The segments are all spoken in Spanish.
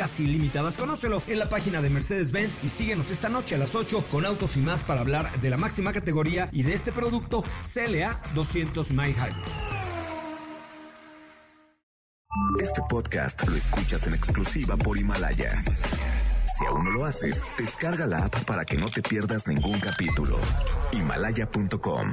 casi ilimitadas. Conócelo en la página de Mercedes-Benz y síguenos esta noche a las 8 con autos y más para hablar de la máxima categoría y de este producto CLA 200 Mile Hybrid. Este podcast lo escuchas en exclusiva por Himalaya. Si aún no lo haces, descarga la app para que no te pierdas ningún capítulo. Himalaya.com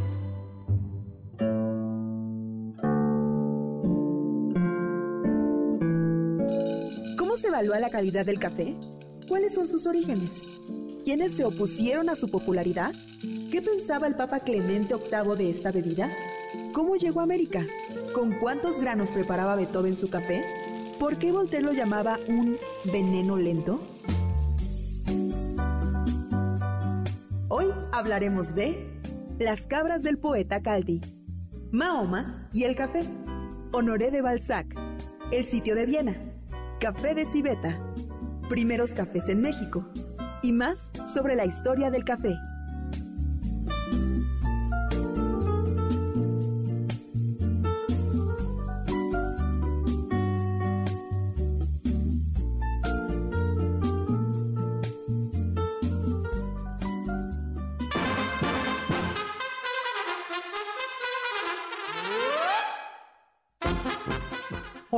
La calidad del café? ¿Cuáles son sus orígenes? ¿Quiénes se opusieron a su popularidad? ¿Qué pensaba el Papa Clemente VIII de esta bebida? ¿Cómo llegó a América? ¿Con cuántos granos preparaba Beethoven su café? ¿Por qué Voltaire lo llamaba un veneno lento? Hoy hablaremos de las cabras del poeta Caldi, Mahoma y el café, Honoré de Balzac, el sitio de Viena, café de Civeta, primeros cafés en México y más sobre la historia del café.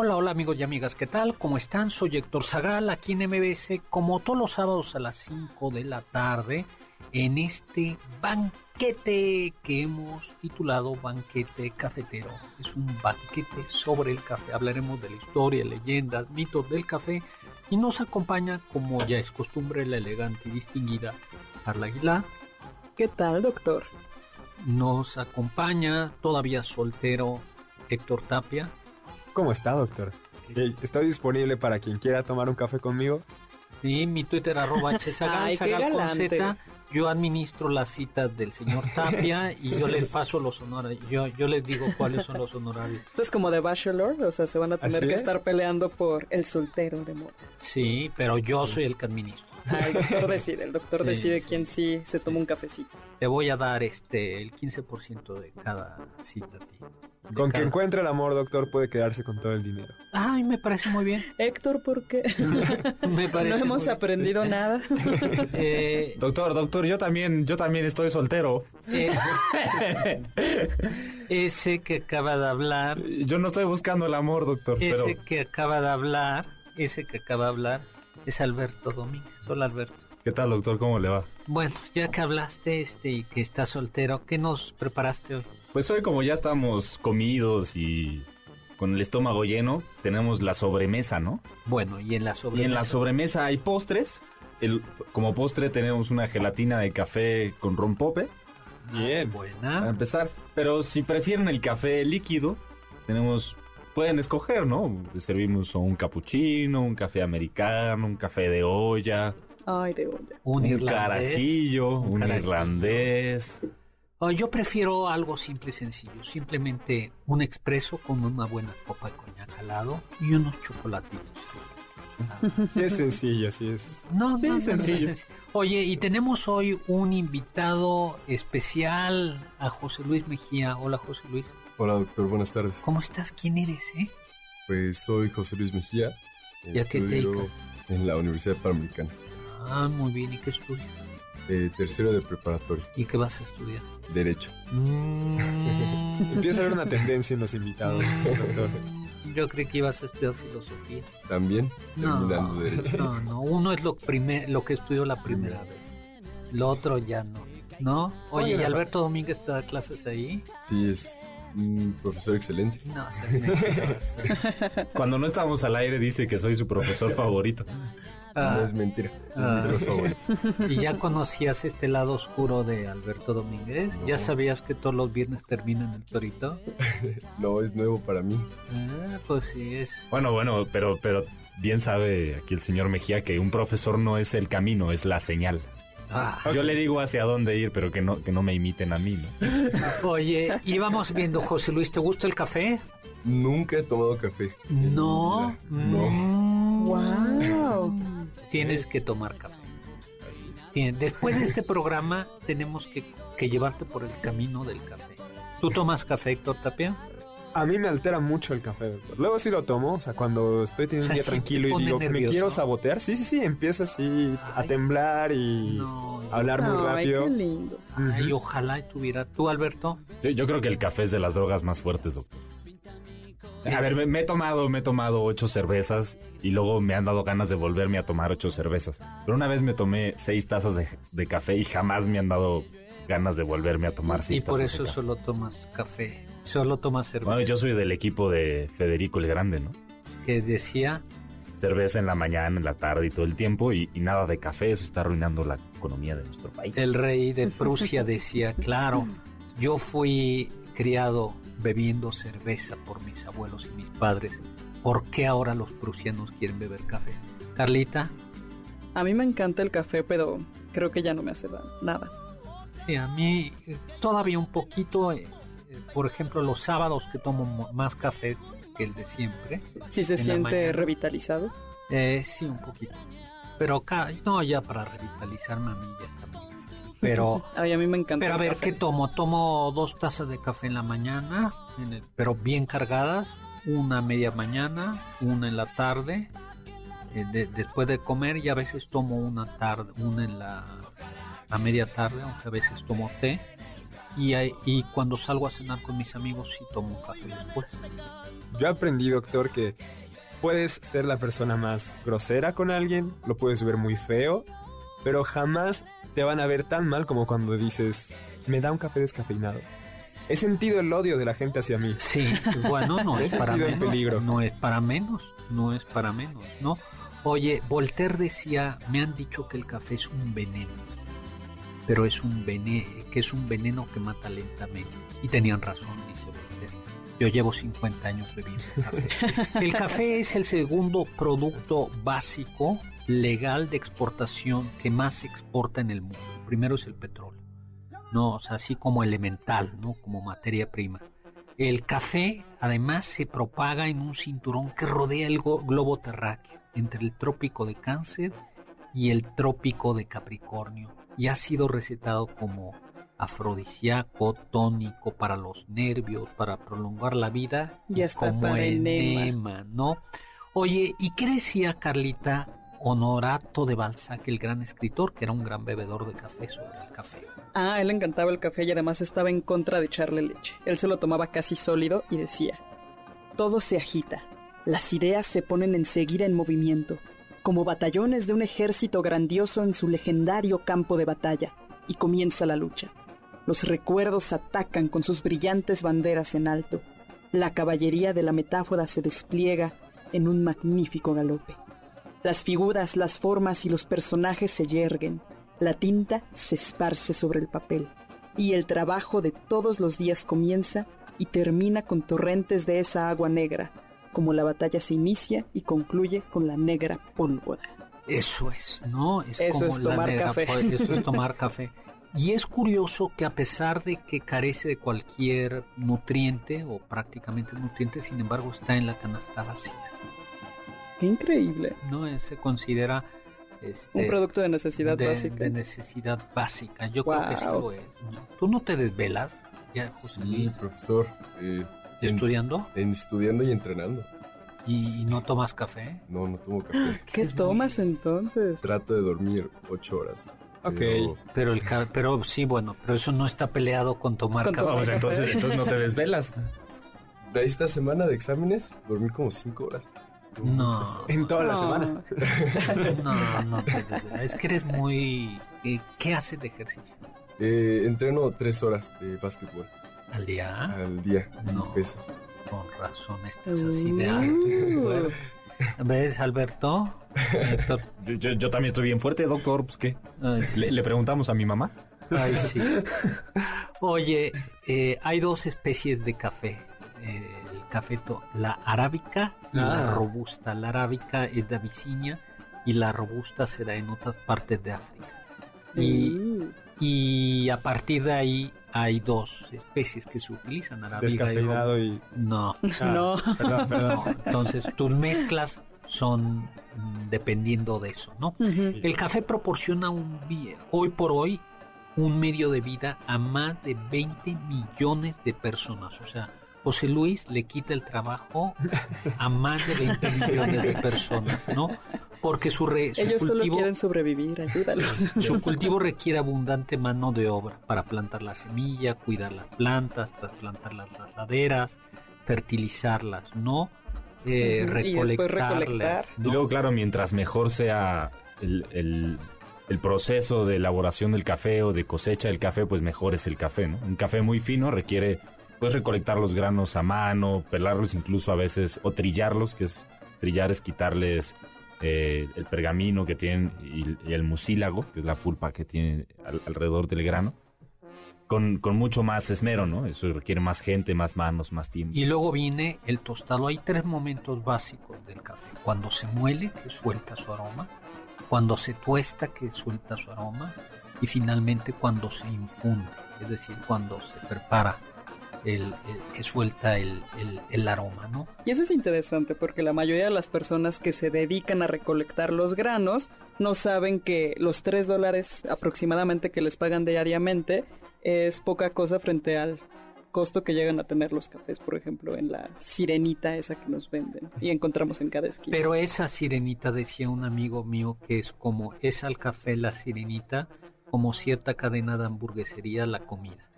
Hola, hola amigos y amigas, ¿qué tal? ¿Cómo están? Soy Héctor Zagal, aquí en MBS, como todos los sábados a las 5 de la tarde, en este banquete que hemos titulado Banquete Cafetero. Es un banquete sobre el café. Hablaremos de la historia, leyendas, mitos del café y nos acompaña, como ya es costumbre, la elegante y distinguida Carla Aguilar. ¿Qué tal, doctor? Nos acompaña, todavía soltero, Héctor Tapia. ¿Cómo está, doctor? Eh, Estoy disponible para quien quiera tomar un café conmigo. Sí, mi Twitter arroba Ay, qué con. Z. Yo administro las citas del señor Tapia y yo les paso los honorarios. Yo, yo les digo cuáles son los honorarios. Esto es como de Bachelor, o sea, se van a tener Así que es. estar peleando por el soltero de moda. Sí, pero yo soy el que administro. Ah, el doctor decide, el doctor Sí, decide sí. quién sí se toma un cafecito. Te voy a dar este el 15% de cada cita a ti. Con que cada- encuentre el amor, doctor, puede quedarse con todo el dinero. Ay, me parece muy bien. Héctor, ¿por qué? Me parece no hemos muy- aprendido nada. Eh, Doctor, doctor, yo también, yo también estoy soltero. eh, ese que acaba de hablar Yo no estoy buscando el amor, doctor, pero Ese que acaba de hablar, ese que acaba de hablar, es Alberto Domínguez. Hola Alberto. ¿qué tal, doctor? ¿Cómo le va? Bueno, ya que hablaste este y que estás soltero, ¿qué nos preparaste hoy? Pues hoy como ya estamos comidos y con el estómago lleno, tenemos la sobremesa, ¿no? Bueno, y en la Y sobremesa. en la sobremesa hay postres. El- como postre tenemos una gelatina de café con rompope, Ah, Bien. para Buena. empezar. Pero si prefieren el café líquido, tenemos... Pueden escoger, ¿no? Servimos un cappuccino, un café americano, un café de olla, Ay, de. Un, un, irlandés. carajillo, Un carajillo. irlandés. Oh, yo prefiero algo simple y sencillo. Simplemente un expreso con una buena copa de coñac al lado y unos chocolatitos. Sí es sencillo, sí es. No, Sí, no, no, no, sencillo. no, Oye, y tenemos hoy un invitado especial a José Luis Mejía. Hola, José Luis. Hola doctor, buenas tardes. ¿Cómo estás? ¿Quién eres, eh? Pues soy José Luis Mejía. ¿Y a qué te dedicas? En la Universidad Panamericana, Ah, muy bien. ¿Y qué estudias? eh, tercero de preparatoria, ¿Y qué vas a estudiar? Derecho. Mm, Empieza a haber una tendencia en los invitados, doctor. Yo creí que ibas a estudiar filosofía. También, No, terminando derecho. no, no. Uno es lo, primer, lo que estudió la primera vez. Lo otro ya no. ¿No? Oye, ¿y Alberto Domínguez te da clases ahí? Sí, es un profesor excelente. No, se me Cuando no estamos al aire dice que soy su profesor favorito. Ah. No es mentira. Es Ah. ¿Y ya conocías este lado oscuro de Alberto Domínguez? ¿Ya sabías que todos los viernes termina en el Torito? No, es nuevo para mí. Ah, pues sí, es... Bueno, bueno, pero, pero bien sabe aquí el señor Mejía que un profesor no es el camino, es la señal. Ah. Yo le digo hacia dónde ir, pero que no, que no me imiten a mí, ¿no? Oye, íbamos viendo, José Luis, ¿te gusta el café? Nunca he tomado café. No. No. Mm. Wow. Tienes que tomar café. Así es. Tien- Después de este programa tenemos que, que llevarte por el camino del café. ¿Tú tomas café, Héctor Tapia? A mí me altera mucho el café, doctor. Luego sí lo tomo, o sea, cuando estoy teniendo O sea, un día ¿sí te tranquilo y digo, me quiero sabotear. Sí, sí, sí, empiezo así a Ay. temblar y No. a hablar muy Ay, rápido. qué lindo. Ay, ojalá tuviera. ¿Tú, Alberto? Yo, yo creo que el café es de las drogas más fuertes, doctor. A ver, me, me he tomado, me he tomado ocho cervezas y luego me han dado ganas de volverme a tomar ocho cervezas. Pero una vez me tomé seis tazas de, de café y jamás me han dado ganas de volverme a tomar seis Y por tazas eso de café. solo tomas café. Solo tomas cerveza. Bueno, yo soy del equipo de Federico el Grande, ¿no? Que decía, Cerveza en la mañana, en la tarde y todo el tiempo y, y nada de café, eso está arruinando la economía de nuestro país. el rey de Prusia decía, claro, yo fui criado bebiendo cerveza por mis abuelos y mis padres. ¿Por qué ahora los prusianos quieren beber café? Carlita, A mí me encanta el café, pero creo que ya no me hace da- nada. sí, a mí eh, todavía un poquito, eh, por ejemplo, los sábados que tomo mo- más café que el de siempre, Si se siente revitalizado. eh, sí, un poquito. Pero acá, no, ya para revitalizarme a mí ya está muy difícil. Pero Ay, a mí me encanta Pero a ver, café. ¿qué tomo? Tomo dos tazas de café en la mañana, en el- pero bien cargadas, una a media mañana, una en la tarde, eh, de- después de comer y a veces tomo una tarde, una en la a media tarde, aunque a veces tomo té. Y, y cuando salgo a cenar con mis amigos sí tomo un café después. Yo aprendí, doctor, que puedes ser la persona más grosera con alguien, lo puedes ver muy feo, pero jamás te van a ver tan mal como cuando dices, me da un café descafeinado. He sentido el odio de la gente hacia mí. Sí, bueno, no He es para sentido el menos. peligro. No es para menos, no es para menos, ¿no? Oye, Voltaire decía, me han dicho que el café es un veneno, pero es un veneno, que es un veneno que mata lentamente. Y tenían razón, dice Voltaire. Yo llevo 50 años bebiendo café. El café es el segundo producto básico legal de exportación que más se exporta en el mundo. El primero es el petróleo. No, o sea, así como elemental, ¿no? Como materia prima. El café además se propaga en un cinturón que rodea el globo terráqueo entre el trópico de Cáncer y el trópico de Capricornio y ha sido recetado como afrodisíaco, tónico para los nervios, para prolongar la vida Y hasta como para enema. enema, ¿no? Oye, ¿y qué decía Carlita Honorato de Balzac, el gran escritor, que era un gran bebedor de café sobre el café? Ah, él encantaba el café y además estaba en contra de echarle leche. Él se lo tomaba casi sólido y decía, todo se agita, las ideas se ponen enseguida en movimiento, como batallones de un ejército grandioso en su legendario campo de batalla, y comienza la lucha. Los recuerdos atacan con sus brillantes banderas en alto. La caballería de la metáfora se despliega en un magnífico galope. Las figuras, las formas y los personajes se yerguen. La tinta se esparce sobre el papel. Y el trabajo de todos los días comienza y termina con torrentes de esa agua negra, como la batalla se inicia y concluye con la negra pólvora. Eso es, ¿no? Es Eso como es la tomar negra café. po- Eso es tomar café. Y es curioso que a pesar de que carece de cualquier nutriente o prácticamente nutriente, sin embargo está en la canasta básica. ¡Qué increíble! No Eh, se considera este, Un producto de necesidad de, básica. de necesidad básica. Yo creo que sí lo es. ¿no? ¿Tú no te desvelas, ya, José Sí, profesor. eh, estudiando en estudiando y entrenando. y, no tomas café? No, no tomo café. ¿Qué es tomas entonces? Trato de dormir ocho horas. Ok. pero Pero el pero sí, bueno, pero eso no está peleado con tomar Con café. tomar Vamos, entonces, entonces no te desvelas. De esta semana de exámenes, dormí como cinco horas. No. En toda la No. semana. No, no, es que eres muy... eh, ¿Qué haces de ejercicio? Eh, entreno tres horas de básquetbol ¿Al día? al día. No. No. pesas. Con razón, estás así de alto. y fuerte. ¿Ves, Alberto? Héctor. Yo, yo- yo también estoy bien fuerte, doctor. Pues qué. Ay, sí. Le, le preguntamos a mi mamá. Ay, sí. Oye, eh, hay dos especies de café. Eh, el café, to- la arábica y la Ah. robusta. La arábica es de Abisinia y la robusta se da en otras partes de África. Y, Mm. Y a partir de ahí hay dos especies que se utilizan, arábica y Descafeinado y. No, Ah, No. Perdón, perdón. no. Entonces tus mezclas son dependiendo de eso, ¿no? El café proporciona un hoy por hoy un medio de vida a más de 20 millones de personas. O sea, José Luis le quita el trabajo a más de 20 millones de personas, ¿no? Porque su, re- su Ellos solo cultivo, quieren sobrevivir, ayúdalos. su cultivo requiere abundante mano de obra para plantar la semilla, cuidar las plantas, trasplantar las laderas, fertilizarlas, ¿no? Eh, y después recolectar. Y luego, claro, mientras mejor sea el, el- el proceso de elaboración del café o de cosecha del café, pues mejor es el café, ¿no? Un café muy fino requiere, pues, recolectar los granos a mano, pelarlos incluso a veces, o trillarlos, que es, trillar es quitarles eh, el pergamino que tienen y, y el mucílago, que es la pulpa que tiene al- alrededor del grano, con, con mucho más esmero, ¿no? Eso requiere más gente, más manos, más tiempo. Y luego viene el tostado. Hay tres momentos básicos del café. Cuando se muele, que suelta su aroma. Cuando se tuesta, que suelta su aroma. Y finalmente cuando se infunde, es decir, cuando se prepara, el, el- que suelta el, el- el aroma, ¿no? Y eso es interesante porque la mayoría de las personas que se dedican a recolectar los granos no saben que los 3 dólares aproximadamente que les pagan diariamente es poca cosa frente al costo que llegan a tener los cafés, por ejemplo, en la sirenita esa que nos venden y encontramos en cada esquina. Pero esa sirenita, decía un amigo mío, que es como es al café la sirenita, como cierta cadena de hamburguesería la comida.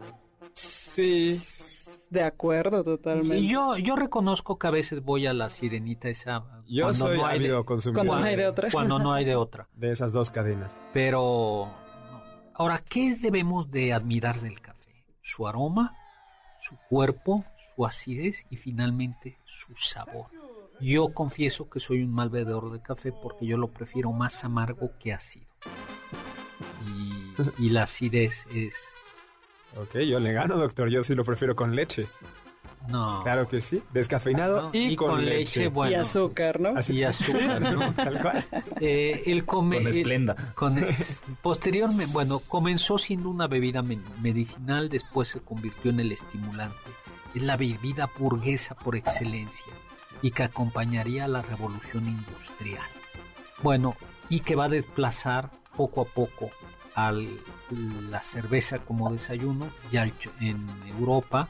Sí. De acuerdo, totalmente. Y yo, yo reconozco que a veces voy a la sirenita esa. Yo cuando soy no hay de- consumidor Cuando no hay de otra. Cuando no hay de otra. de esas dos cadenas. Pero ahora, ¿qué debemos de admirar del café? Su aroma, su cuerpo, su acidez y finalmente su sabor. Yo confieso que soy un mal bebedor de café porque yo lo prefiero más amargo que ácido. Y, y la acidez es... Ok, yo le gano, doctor. Yo sí lo prefiero con leche. No. Claro que sí. Descafeinado ¿no? y, con, leche. bueno. y azúcar, ¿no? Así y azúcar, ¿no? Tal cual. Eh, el come- Con esplenda. con- posteriormente, bueno, comenzó siendo una bebida me- medicinal, después se convirtió en el estimulante. Es la bebida burguesa por excelencia y que acompañaría a la revolución industrial. Bueno, y que va a desplazar poco a poco a la cerveza como desayuno y al en Europa,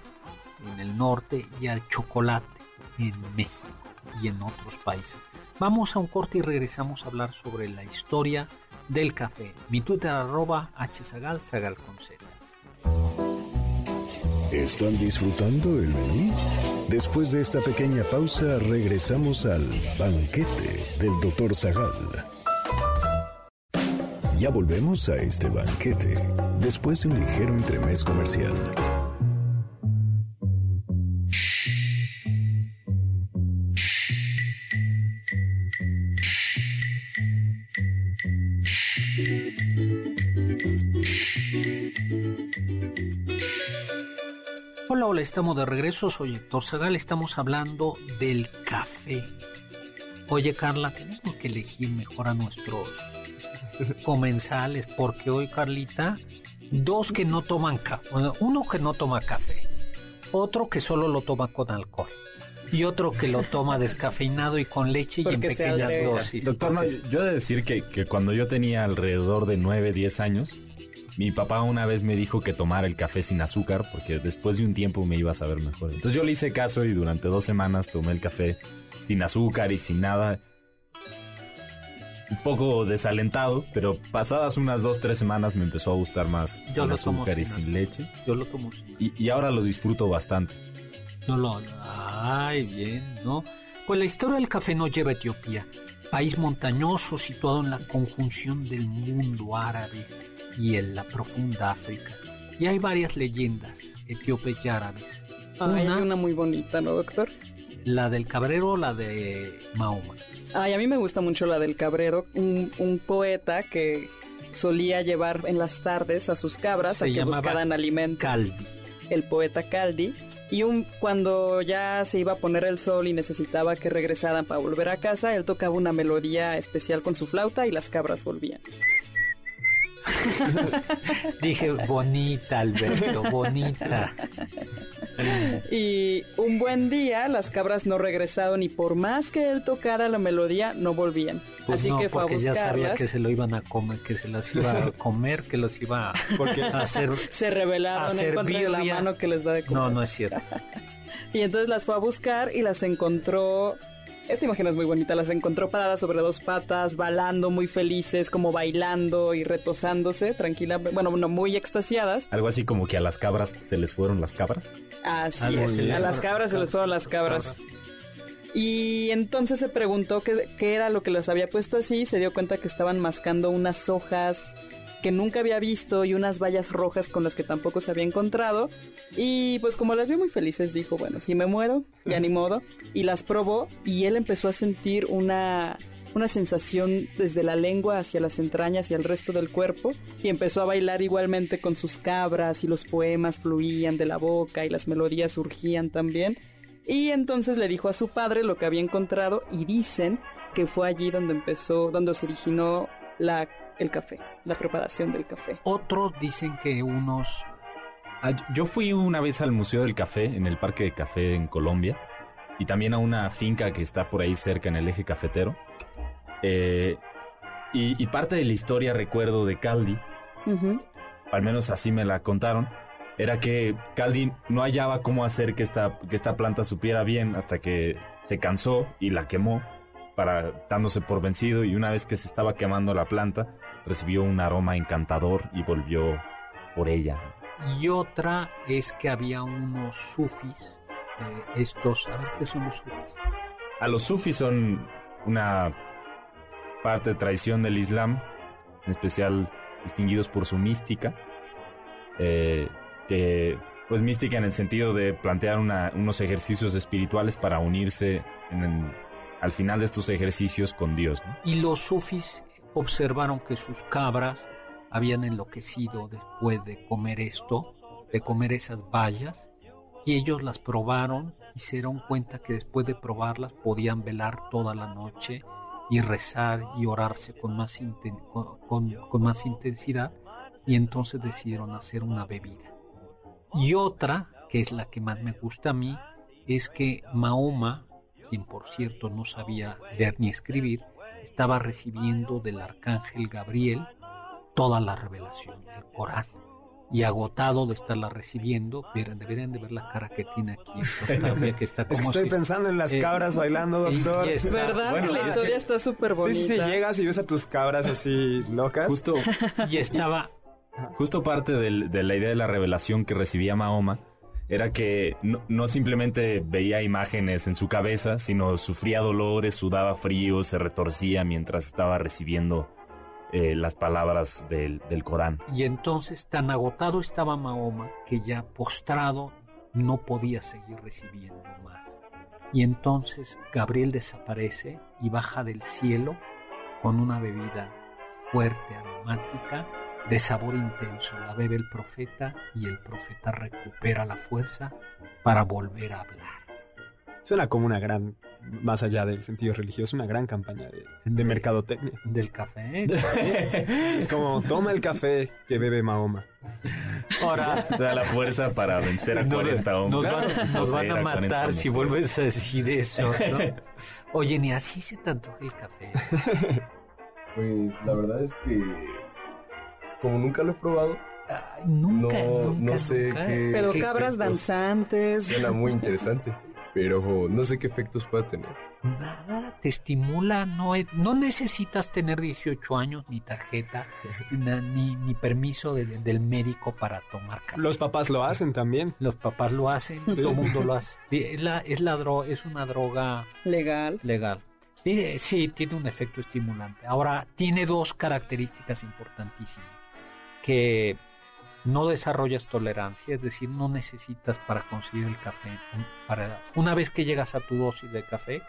en el norte, y al chocolate en México y en otros países. Vamos a un corte y regresamos a hablar sobre la historia del café. Mi Twitter arroba hzagal, zagal con Z. ¿Están disfrutando el menú? Después de esta pequeña pausa, regresamos al banquete del Dr. Zagal. Ya volvemos a este banquete, después de un ligero entremés comercial. Hola, hola, estamos de regreso. Soy Héctor Zagal. Estamos hablando del café. Oye, Carla, tenemos que elegir mejor a nuestros comensales porque hoy, Carlita, dos que no toman café. Uno que no toma café. Otro que solo lo toma con alcohol. Y otro que lo toma descafeinado y con leche y en pequeñas dosis. Doctor, no, yo he de decir que, que cuando yo tenía alrededor de 9, 10 años, mi papá una vez me dijo que tomara el café sin azúcar porque después de un tiempo me iba a saber mejor. Entonces yo le hice caso y durante dos semanas tomé el café sin azúcar y sin nada. Un poco desalentado, pero pasadas unas dos, tres semanas me empezó a gustar más Yo sin lo tomo azúcar y sin leche. Yo lo tomo sin Y, y ahora lo disfruto bastante. Yo lo... Ah, Ay, bien, ¿no? Pues la historia del café nos lleva a Etiopía, país montañoso situado en la conjunción del mundo árabe y en la profunda África. Y hay varias leyendas etíopes y árabes. Hay una muy bonita, ¿no, doctor? La del cabrero o la de Mahoma. Ay, a mí me gusta mucho la del cabrero, un, un poeta que solía llevar en las tardes a sus cabras Se a que buscaran alimento. Caldi. El poeta Caldi. Y un, cuando ya se iba a poner el sol y necesitaba que regresaran para volver a casa, él tocaba una melodía especial con su flauta y las cabras volvían. Dije, bonita, Alberto, bonita. Y un buen día las cabras no regresaron y por más que él tocara la melodía no volvían. Pues Así no, que fue a porque ya sabía buscarlas. que se lo iban a comer, que se las iba a comer, que los iba a hacer. Se rebelaron en contra de la mano que les da de comer. No, no es cierto. Y entonces las fue a buscar y las encontró. Esta imagen es muy bonita, las encontró paradas sobre dos patas, balando muy felices, como bailando y retozándose, tranquila, bueno, no, muy extasiadas. Algo así como que a las cabras se les fueron las cabras. Así Algo es, a las cabras se les fueron las cabras. Y entonces se preguntó qué, qué era lo que les había puesto así, se dio cuenta que estaban mascando unas hojas que nunca había visto y unas vallas rojas con las que tampoco se había encontrado. Y pues como las vio muy felices, dijo, bueno, si me muero, ya ni modo. Y las probó y él empezó a sentir una, una sensación desde la lengua hacia las entrañas y al resto del cuerpo. Y empezó a bailar igualmente con sus cabras y los poemas fluían de la boca y las melodías surgían también. Y entonces le dijo a su padre lo que había encontrado y dicen que fue allí donde empezó, donde se originó la, el café, la preparación del café. Otros dicen que unos. Ah, yo- fui una vez al Museo del Café, en el Parque de Café en Colombia, y también a una finca que está por ahí cerca en el eje cafetero. Eh, y, y parte de la historia, recuerdo, de Caldi, al menos así me la contaron, era que Caldi no hallaba cómo hacer que esta, que esta planta supiera bien hasta que se cansó y la quemó, para, dándose por vencido, y una vez que se estaba quemando la planta, recibió un aroma encantador y volvió por ella. Y otra es que había unos sufis, eh, estos, a ver qué son los sufis. A los sufis son una parte de tradición del Islam, en especial distinguidos por su mística, eh, que pues mística en el sentido de plantear una- unos ejercicios espirituales para unirse en el- al final de estos ejercicios con Dios. ¿no? Y los sufis observaron que sus cabras habían enloquecido después de comer esto, de comer esas bayas, y ellos las probaron y se dieron cuenta que después de probarlas podían velar toda la noche y rezar y orarse con más, con- con más intensidad, y entonces decidieron hacer una bebida. Y otra, que es la que más me gusta a mí, es que Mahoma, quien por cierto no sabía leer ni escribir, estaba recibiendo del arcángel Gabriel toda la revelación del Corán. Y agotado de estarla recibiendo, ver- deberían de ver la cara que tiene aquí, que está Es que como estoy si- pensando en las eh, cabras bailando, doctor. está- ¿Verdad bueno, que la es historia que- está súper bonita? sí, sí, llegas y ves a tus cabras así locas. Justo, y estaba Justo parte del- de la idea de la revelación que recibía Mahoma era que no, no simplemente veía imágenes en su cabeza, sino sufría dolores, sudaba frío, se retorcía mientras estaba recibiendo eh, las palabras del, del Corán. Y entonces tan agotado estaba Mahoma que ya postrado no podía seguir recibiendo más. Y entonces Gabriel desaparece y baja del cielo con una bebida fuerte, aromática, de sabor intenso. La bebe el profeta y el profeta recupera la fuerza para volver a hablar. Suena como una gran, más allá del sentido religioso, una gran campaña de, de mercadotecnia. Del café. Es como, toma el café que bebe Mahoma. Ahora Te da la fuerza para vencer a Nos- 40 nos, hombres. van, nos van a 40 matar si vuelves a decir eso, ¿no? Oye, ni así se te antoja el café. Pues la verdad es que como nunca lo he probado, Ay, nunca, no, nunca, no sé nunca. qué, Pero qué cabras efectos- danzantes. Suena muy interesante, pero no sé qué efectos pueda tener. Nada, te estimula, no, no necesitas tener 18 años, ni tarjeta, na- ni, ni permiso de- de- del médico para tomar café. Los papás lo hacen también. Los papás lo hacen, todo el mundo lo hace. Es, la, es, la dro- es una droga Legal. legal. Sí, tiene un efecto estimulante. Ahora, tiene dos características importantísimas. Que no desarrollas tolerancia, es decir, no necesitas para conseguir el café. Para, una vez que llegas a tu dosis de café,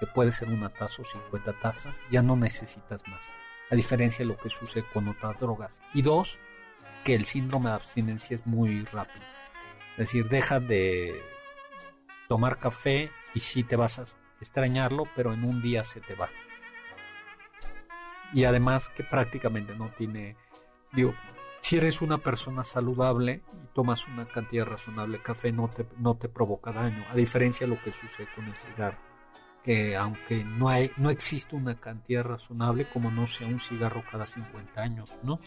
que puede ser una taza o 50 tazas, ya no necesitas más. A diferencia de lo que sucede con otras drogas. Y dos, que el síndrome de abstinencia es muy rápido. Es decir, dejas de tomar café y sí te vas a extrañarlo, pero en un día se te va. Y además que prácticamente no tiene, digo, si eres una persona saludable y tomas una cantidad razonable de café no te, no te provoca daño, a diferencia de lo que sucede con el cigarro, que aunque no, hay, no existe una cantidad razonable como no sea un cigarro cada 50 años, ¿no?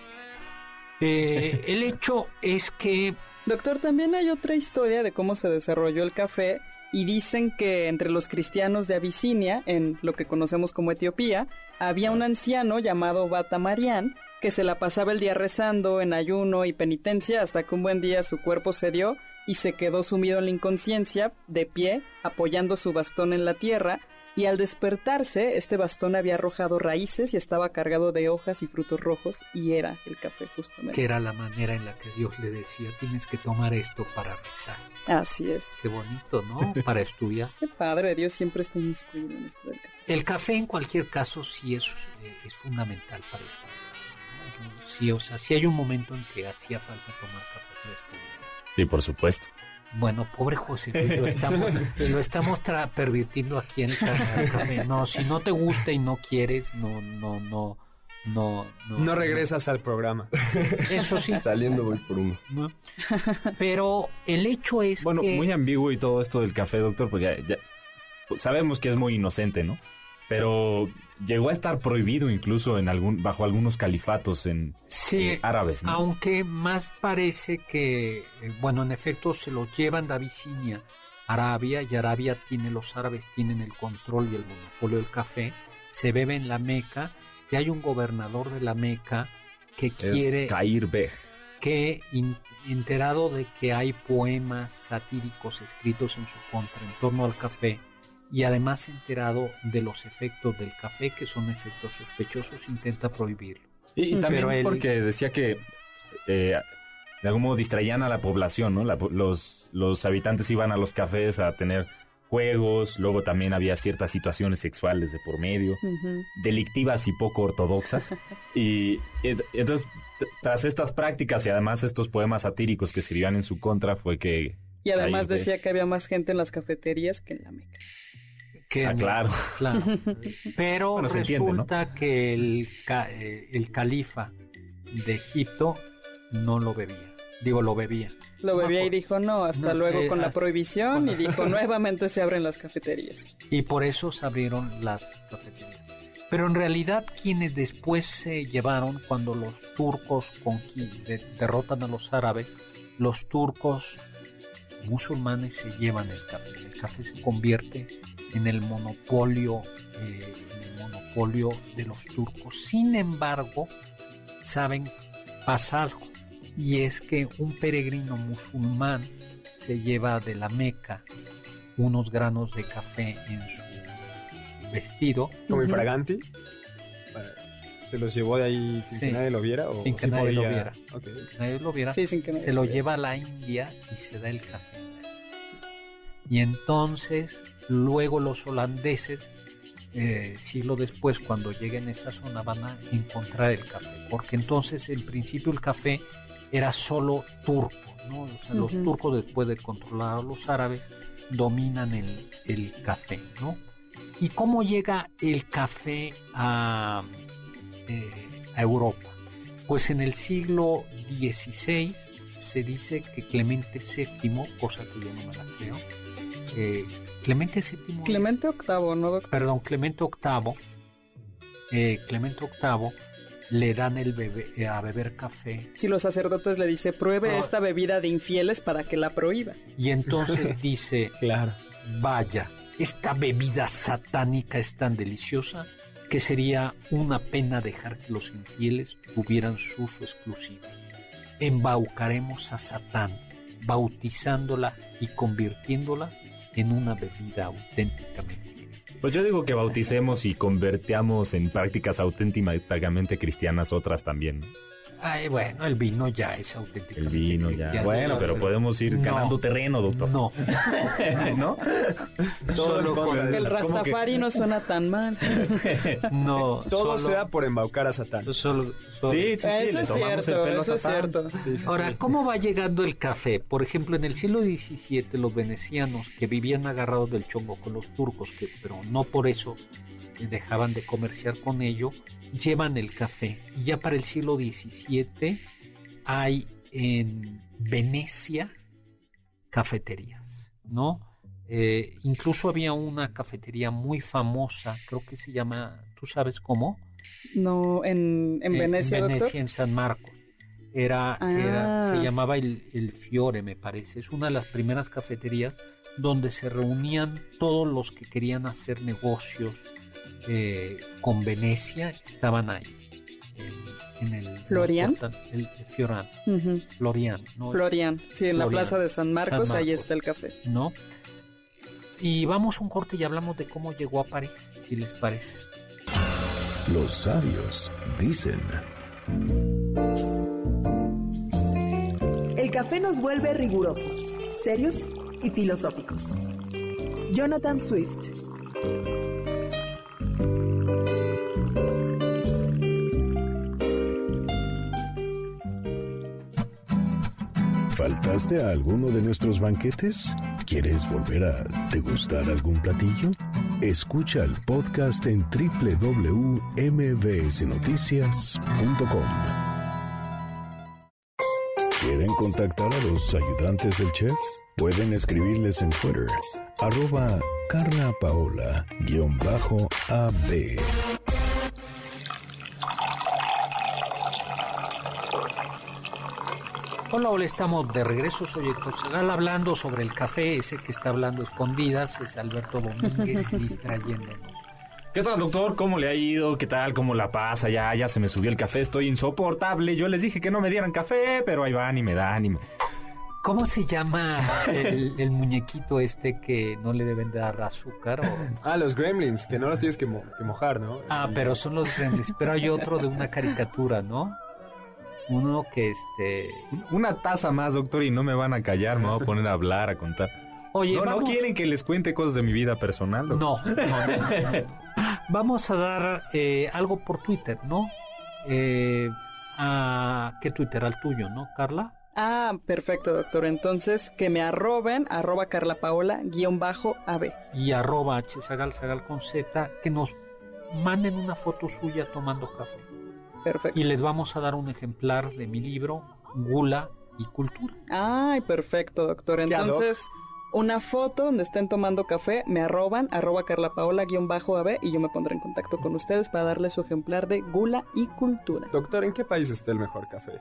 Eh, el hecho es que Doctor, también hay otra historia de cómo se desarrolló el café y dicen que entre los cristianos de Abisinia, en lo que conocemos como Etiopía, había un anciano llamado Bata Marián que se la pasaba el día rezando en ayuno y penitencia hasta que un buen día su cuerpo cedió y se quedó sumido en la inconsciencia, de pie, apoyando su bastón en la tierra, y al despertarse este bastón había arrojado raíces y estaba cargado de hojas y frutos rojos y era el café justamente. que era la manera en la que Dios le decía, tienes que tomar esto para rezar. Así es. Qué bonito, ¿no? Para estudiar. Qué padre, Dios siempre está inmiscuido en esto del café. El café en cualquier caso sí es, eh, es fundamental para estudiar. ¿No? Yo- Sí, o sea, sí hay un momento en que hacía falta tomar café estudiar. Sí, por supuesto. Bueno, pobre José, Luis, lo estamos, lo estamos tra- pervirtiendo aquí en el ca- el café. No, si no te gusta y no quieres, no, no, no, no, no. No regresas al programa. Eso sí. Saliendo voy por uno. ¿no? Pero el hecho es Bueno, que... muy ambiguo y todo esto del café, doctor, porque ya, ya- pues sabemos que es muy inocente, ¿no? Pero llegó a estar prohibido incluso en algún bajo algunos califatos en Sí, eh, árabes, ¿no? Aunque más parece que, eh, bueno, en efecto se los llevan de Abisinia, Arabia, y Arabia tiene, los árabes tienen el control y el monopolio del café, se bebe en la Meca, y hay un gobernador de la Meca que Es quiere, Cair Beg. que in- enterado de que hay poemas satíricos escritos en su contra en torno al café, y además enterado de los efectos del café, que son efectos sospechosos, intenta prohibirlo. Y, y también Pero él- porque decía que eh, de algún modo distraían a la población, ¿no? La los, los habitantes iban a los cafés a tener juegos, luego también había ciertas situaciones sexuales de por medio, delictivas y poco ortodoxas. y, y entonces, tras estas prácticas y además estos poemas satíricos que escribían en su contra, fue que... Y además decía que había más gente en las cafeterías que en la Meca. Que Ah, no- claro. claro. Pero Bueno, se entiende, ¿no? resulta que el, ca- eh, el califa de Egipto no lo bebía. Digo, lo bebía. Lo bebía y dijo no, hasta No, luego eh, con la prohibición y dijo nuevamente se abren las cafeterías. Y por eso se abrieron las cafeterías. Pero en realidad quienes después se llevaron cuando los turcos derrotan a los árabes, los turcos musulmanes se llevan el café. El café se convierte en el monopolio, eh, en el monopolio de los turcos. Sin embargo, saben pasa algo y es que un peregrino musulmán se lleva de la Meca unos granos de café en su vestido Como infraganti. Para- ¿Se los llevó de ahí sin Sí. que nadie lo viera? O Sin que sí nadie lo viera. Ok. nadie lo viera Sí, sin que nadie se lo viera. lleva a la India y se da el café. Y entonces, luego los holandeses, eh, siglo después, cuando lleguen a esa zona, van a encontrar el café. Porque entonces, en principio, el café era solo turco, ¿no? O sea, los turcos, después de controlar a los árabes, dominan el, el café, ¿no? ¿Y cómo llega el café a, eh, a Europa? Pues en el siglo XVI se dice que Clemente VII, cosa que yo no me la creo, eh, Clemente VII, Clemente VIII, ¿no, doctor? perdón, Clemente VIII, eh, Clemente VIII le dan el bebé, eh, a beber café Si los sacerdotes le dice pruebe Ah. esta bebida de infieles para que la prohíba. y entonces dice, Claro. vaya, esta bebida satánica es tan deliciosa que sería una pena dejar que los infieles tuvieran su uso exclusivo. Embaucaremos a Satán, bautizándola y convirtiéndola en una bebida auténticamente cristiana. Pues yo digo que bauticemos y convertamos en prácticas auténticamente cristianas otras también. Ay, bueno, el vino ya es auténtico. El vino ya. Bueno, pero podemos ir No. ganando terreno, doctor. No, ¿No? Todo contra de El eso. ¿Cómo que Rastafari no suena tan mal. no. Todo solo- se da por embaucar a Satán. solo- solo- Sí, sí, sí, eso le es tomamos el cierto, a eso es cierto. Sí, sí, Ahora, sí. ¿cómo va llegando el café? Por ejemplo, en el siglo XVII los venecianos que vivían agarrados del chongo con los turcos, que, pero no por eso dejaban de comerciar con ello, llevan el café. Y ya para el siglo XVII hay en Venecia cafeterías, ¿no? Eh, incluso había una cafetería muy famosa, creo que se llama, ¿tú sabes cómo? No, en, en Eh, Venecia, en doctor. Venecia, en San Marcos. Era, era- Ah. se llamaba el, el Fiore, me parece. Es una de las primeras cafeterías donde se reunían todos los que querían hacer negocios eh, con Venecia. Estaban ahí. En, en el ¿Florian? El, el Fioran. Florian, ¿no? Florian. Sí, en la plaza de San Marcos, San ahí Marcos. está el café. ¿no? Y vamos a un corte y hablamos de cómo llegó a París, si les parece. Los sabios dicen. El café nos vuelve rigurosos, serios y filosóficos. Jonathan Swift. ¿Faltaste a alguno de nuestros banquetes? ¿Quieres volver a degustar algún platillo? Escucha el podcast en www.mbsnoticias.com. ¿Quieren contactar a los ayudantes del chef? Pueden escribirles en Twitter, arroba Carla Paola, guion bajo AB. Hola, hola, estamos de regreso. Soy Héctor Segal hablando sobre el café, ese que está hablando escondidas, es Alberto Domínguez distrayéndonos. ¿Qué tal, doctor? ¿Cómo le ha ido? ¿Qué tal? ¿Cómo la pasa? Ya, ya se me subió el café, estoy insoportable. Yo les dije que no me dieran café, pero ahí van y me dan y me... ¿Cómo se llama el, el muñequito este que no le deben dar azúcar? o- Ah, los gremlins, que no los tienes que, mo- que mojar, ¿no? Ah, pero son los gremlins. Pero hay otro de una caricatura, ¿no? Uno que este... Una taza más, doctor, y no me van a callar, me voy a poner a hablar, a contar. Oye, no, no quieren que les cuente cosas de mi vida personal, doctor? No, no, no, no. Vamos a dar eh, algo por Twitter, ¿no? Eh, a, ¿Qué Twitter? Al tuyo, ¿no, Carla? Ah, perfecto, doctor. Entonces, que me arroben, arroba Carla Paola, guion bajo AB. Y arroba hsagal, sagal con z, que nos manden una foto suya tomando café. Perfecto. Y les vamos a dar un ejemplar de mi libro, Gula y Cultura. Ay, perfecto, doctor. Entonces, una foto donde estén tomando café, me arroban, arroba Carla Paola, guion bajo AB, y yo me pondré en contacto con ustedes para darles su ejemplar de Gula y Cultura. Doctor, ¿en qué país está el mejor café?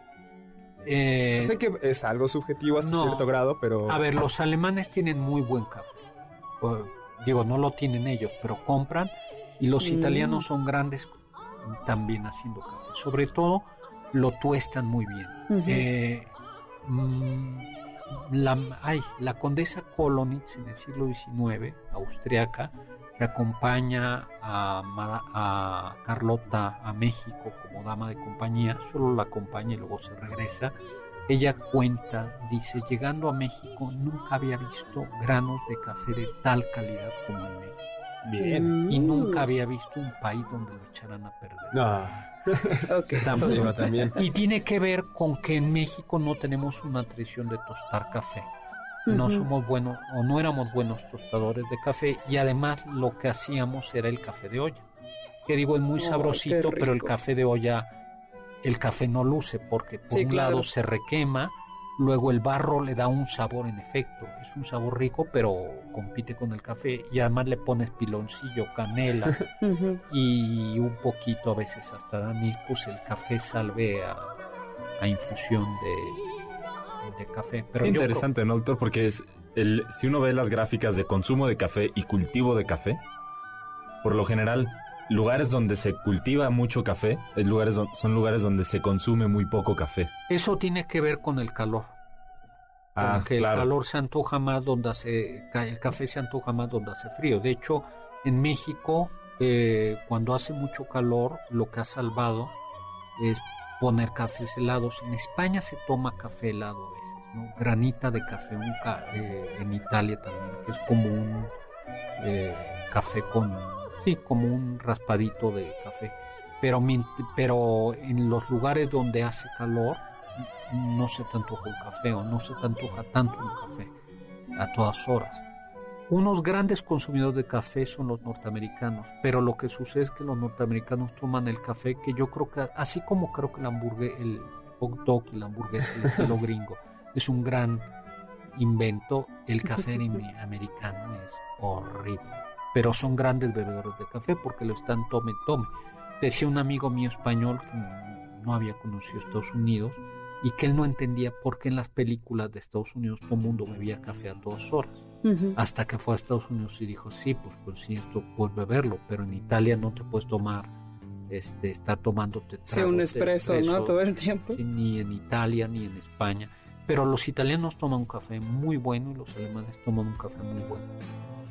Eh, sé que es algo subjetivo hasta no. cierto grado, pero... A ver, los alemanes tienen muy buen café. O, digo, no lo tienen ellos, pero compran. Y los Mm. italianos son grandes también haciendo café. Sobre todo, lo tuestan muy bien. Eh, mm, la, ay, la condesa Kolonitz en el siglo XIX, austriaca, que acompaña a Carlota a México como dama de compañía, solo la acompaña y luego se regresa. Ella cuenta, dice, llegando a México nunca había visto granos de café de tal calidad como en México. Bien. Y Mm. nunca había visto un país donde lo echaran a perder. No, Ok. Tampoco. digo, también. Y tiene que ver con que en México no tenemos una tradición de tostar café. No somos buenos o no éramos buenos tostadores de café y además lo que hacíamos era el café de olla. Que digo, es muy sabrosito, pero el café de olla, el café no luce porque por Sí, un claro. lado se requema, luego el barro le da un sabor en efecto. Es un sabor rico, pero compite con el café y además le pones piloncillo, canela y un poquito a veces hasta dan pues el café salve a, a infusión de, de café. Pero interesante, ¿no, doctor? Porque es, el, si uno ve las gráficas de consumo de café y cultivo de café, por lo general, lugares donde se cultiva mucho café es lugares don- son lugares donde se consume muy poco café. Eso tiene que ver con el calor. Ah, que el claro. calor se antoja más donde hace, el café se antoja más donde hace frío. De hecho, en México, eh, cuando hace mucho calor, lo que ha salvado es poner cafés helados. En España se toma café helado a veces, ¿no? Granita de café, un ca- eh, en Italia también, que es como un eh, café con, como un raspadito de café. Pero, pero en los lugares donde hace calor, no se te antoja un café o no se te antoja tanto un café a todas horas. Unos grandes consumidores de café son los norteamericanos, pero lo que sucede es que los norteamericanos toman el café que yo creo que, así como creo que el hamburguesa, el hot dog y la hamburguesa, el estilo gringo, es un gran invento, el café ame- americano es horrible. Pero son grandes bebedores de café porque lo están tome, tome. Decía un amigo mío español que no había conocido Estados Unidos y que él no entendía por qué en las películas de Estados Unidos todo el mundo bebía café a todas horas. Ujú. Hasta que fue a Estados Unidos y dijo, sí, pues, pues sí, esto puedes beberlo, pero en Italia no te puedes tomar, este, estar tomándote Sí, un tragos de espresso, ¿no? espresso, Todo el tiempo. sí, ni en Italia ni en España. Pero los italianos toman un café muy bueno y los alemanes toman un café muy bueno.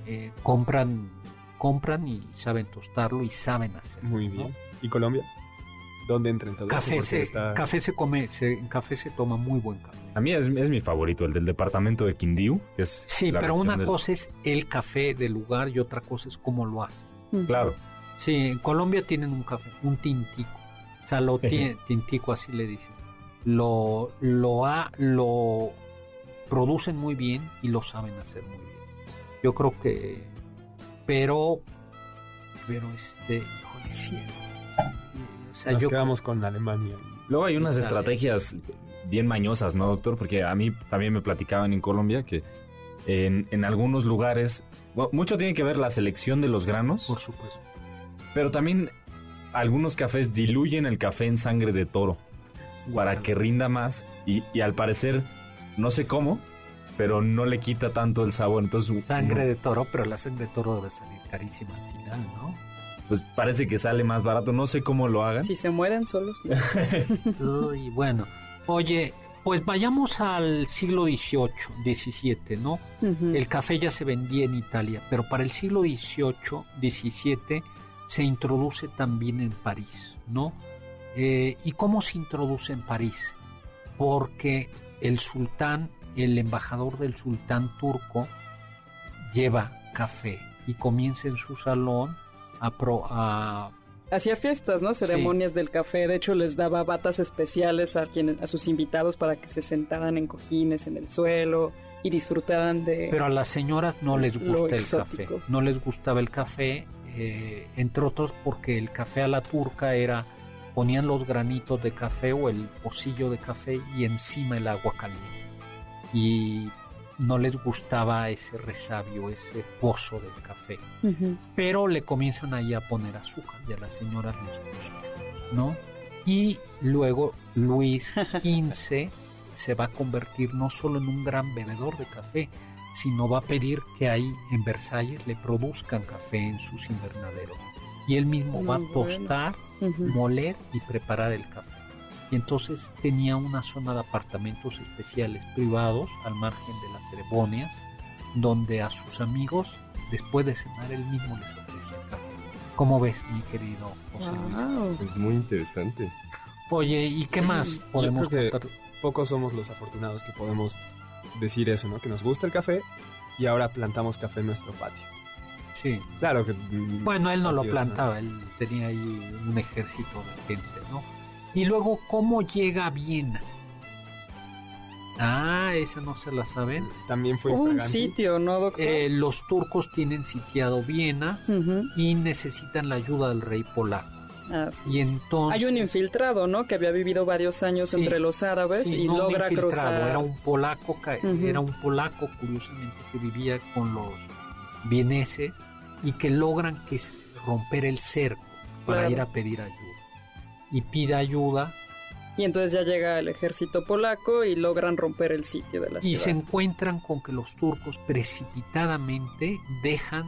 Eh, compran, compran y saben tostarlo y saben hacerlo. Muy ¿no? bien. ¿Y Colombia? ¿Dónde entra en todo eso? Café se, está- café se come, se- en café se toma muy buen café. A mí es, es mi favorito, el del departamento de Quindío, que es Sí, pero una del- cosa es el café del lugar y otra cosa es cómo lo hace. Claro. Sí, en Colombia tienen un café, un tintico. O sea, lo tiene, tintico así le dicen. Lo, lo, ha- lo producen muy bien y lo saben hacer muy bien. Yo creo que, pero, pero este, híjole, sí. eh, O sea, Nos yo quedamos con Alemania. Luego hay unas Italia. estrategias bien mañosas, ¿no, doctor? Porque a mí también me platicaban en Colombia que en, en algunos lugares, bueno, mucho tiene que ver la selección de los granos, por supuesto. pero también algunos cafés diluyen el café en sangre de toro para que rinda más y, y al parecer, no sé cómo, pero no le quita tanto el sabor. Entonces, Sangre de toro, pero la sangre de toro debe salir carísima al final, ¿no? pues parece que sale más barato. No sé cómo lo hagan. Si se mueren solos. Uy, bueno. Oye, pues vayamos al siglo XVIII, XVII, ¿no? El café ya se vendía en Italia, pero para el siglo XVIII, XVII se introduce también en París, ¿no? Eh, ¿Y cómo se introduce en París? Porque el sultán, el embajador del sultán turco, lleva café y comienza en su salón a, pro- a Hacía fiestas, ¿no? Ceremonias del café. De hecho, les daba batas especiales a, a sus invitados para que se sentaran en cojines en el suelo y disfrutaran de... Pero a las señoras no les gusta el exótico. café. No les gustaba el café, eh, entre otros porque el café a la turca era ponían los granitos de café o el pocillo de café y encima el agua caliente. Y no les gustaba ese resabio, ese pozo del café. Pero le comienzan ahí a poner azúcar y a las señoras les gusta, ¿no? Y luego Luis XV se va a convertir no solo en un gran bebedor de café, sino va a pedir que ahí en Versalles le produzcan café en sus invernaderos. Y él mismo va a bueno. tostar, moler y preparar el café. Y entonces tenía una zona de apartamentos especiales privados al margen de las ceremonias, donde a sus amigos, después de cenar, él mismo les ofrecía el café. ¿Cómo ves, mi querido José Luis? Es muy interesante. Oye, ¿y qué más podemos contar? Pocos somos los afortunados que podemos decir eso, ¿no? Que nos gusta el café y ahora plantamos café en nuestro patio. Sí. Claro que... mm, Bueno, él no lo plantaba, él tenía ahí un ejército de gente, ¿no? Y luego, ¿cómo llega a Viena? Ah, esa no se la saben. También fue Hubo un sitio, ¿no, doctor? Eh, los turcos tienen sitiado Viena y necesitan la ayuda del rey polaco. Así Y es. entonces... Hay un infiltrado, ¿no? Que había vivido varios años Sí. entre los árabes Sí, y no un logra infiltrado, cruzar. Era un polaco, era un polaco, curiosamente, que vivía con los vieneses y que logran que romper el cerco para Claro. ir a pedir ayuda. Y pide ayuda Y entonces ya llega el ejército polaco y logran romper el sitio de la Y ciudad. se encuentran con que los turcos precipitadamente dejan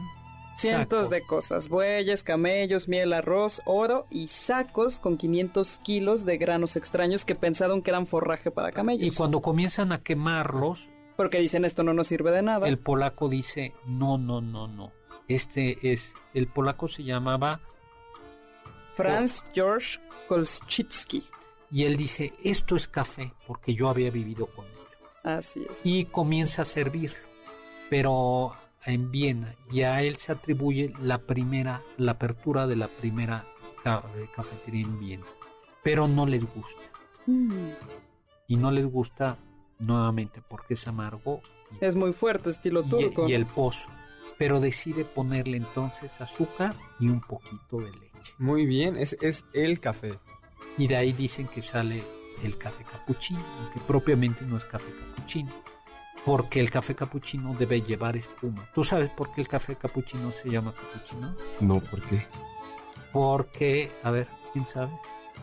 Cientos de cosas, bueyes, camellos, miel, arroz, oro y sacos con 500 kilos de granos extraños que pensaron que eran forraje para camellos. Y cuando comienzan a quemarlos, Porque dicen esto no nos sirve de nada. el polaco dice, no, no, no, no. Este es, el polaco se llamaba, Franz George Kolschitsky. y él dice, esto es café, porque yo había vivido con ello. Así es. Y comienza a servirlo, pero en Viena, y a él se atribuye la primera, la apertura de la primera ca- cafetería en Viena, pero no les gusta. Mm. Y no les gusta nuevamente porque es amargo y Es muy fuerte, estilo y, turco. y el pozo. Pero decide ponerle entonces azúcar y un poquito de leche. Muy bien, es, es el café. Y de ahí dicen que sale el café capuchino, aunque propiamente no es café capuchino. Porque el café capuchino debe llevar espuma. ¿Tú sabes por qué el café capuchino se llama capuchino? No, ¿por qué? Porque, a ver, ¿quién sabe?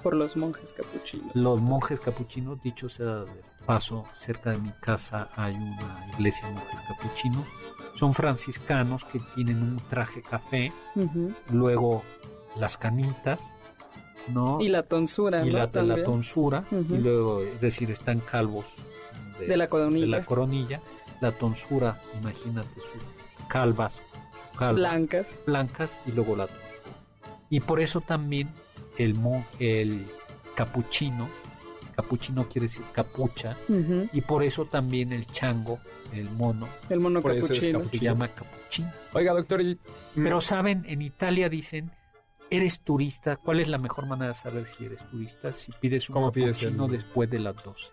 Por los monjes capuchinos. Los monjes capuchinos, dicho sea de paso, cerca de mi casa hay una iglesia de monjes capuchinos. Son franciscanos que tienen un traje café, luego las canitas, ¿no? Y la tonsura, Y ¿no? la, tonsura, y luego, es decir, están calvos De la coronilla. de la coronilla. La tonsura, imagínate sus calvas, su calva, Blancas. blancas y luego la tonsura. Y por eso también el, mo- el capuchino, capuchino quiere decir capucha, y por eso también el chango, el mono, El mono Por eso es capuchino. se llama capuchino. Oiga, doctor, y- Pero saben, en Italia dicen, eres turista, ¿cuál es la mejor manera de saber si eres turista? Si pides un ¿Cómo pides capuchino el- después de las 12.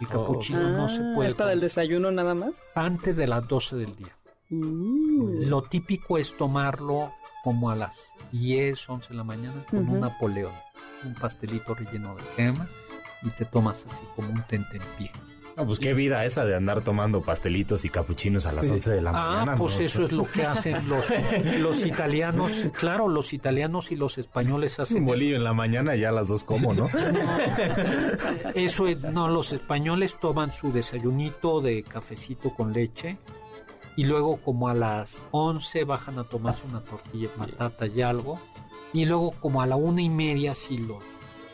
El Oh. capuchino no se puede ¿Es para el tomar desayuno nada más? antes de las 12 del día. Mm. Lo típico es tomarlo como a las 10, 11 de la mañana con un Napoleón, un pastelito relleno de crema y te tomas así como un tentempié. No, pues qué vida esa de andar tomando pastelitos y capuchinos a las Sí. 11 de la Ah, mañana. pues ¿no? eso es lo que hacen los, los italianos. Claro, los italianos y los españoles Un hacen eso. bolillo en la mañana ya a las dos como, ¿no? Eso es, no, los españoles toman su desayunito de cafecito con leche y luego como a las 11 bajan a tomarse una tortilla de patata y algo y luego como a la una y media si los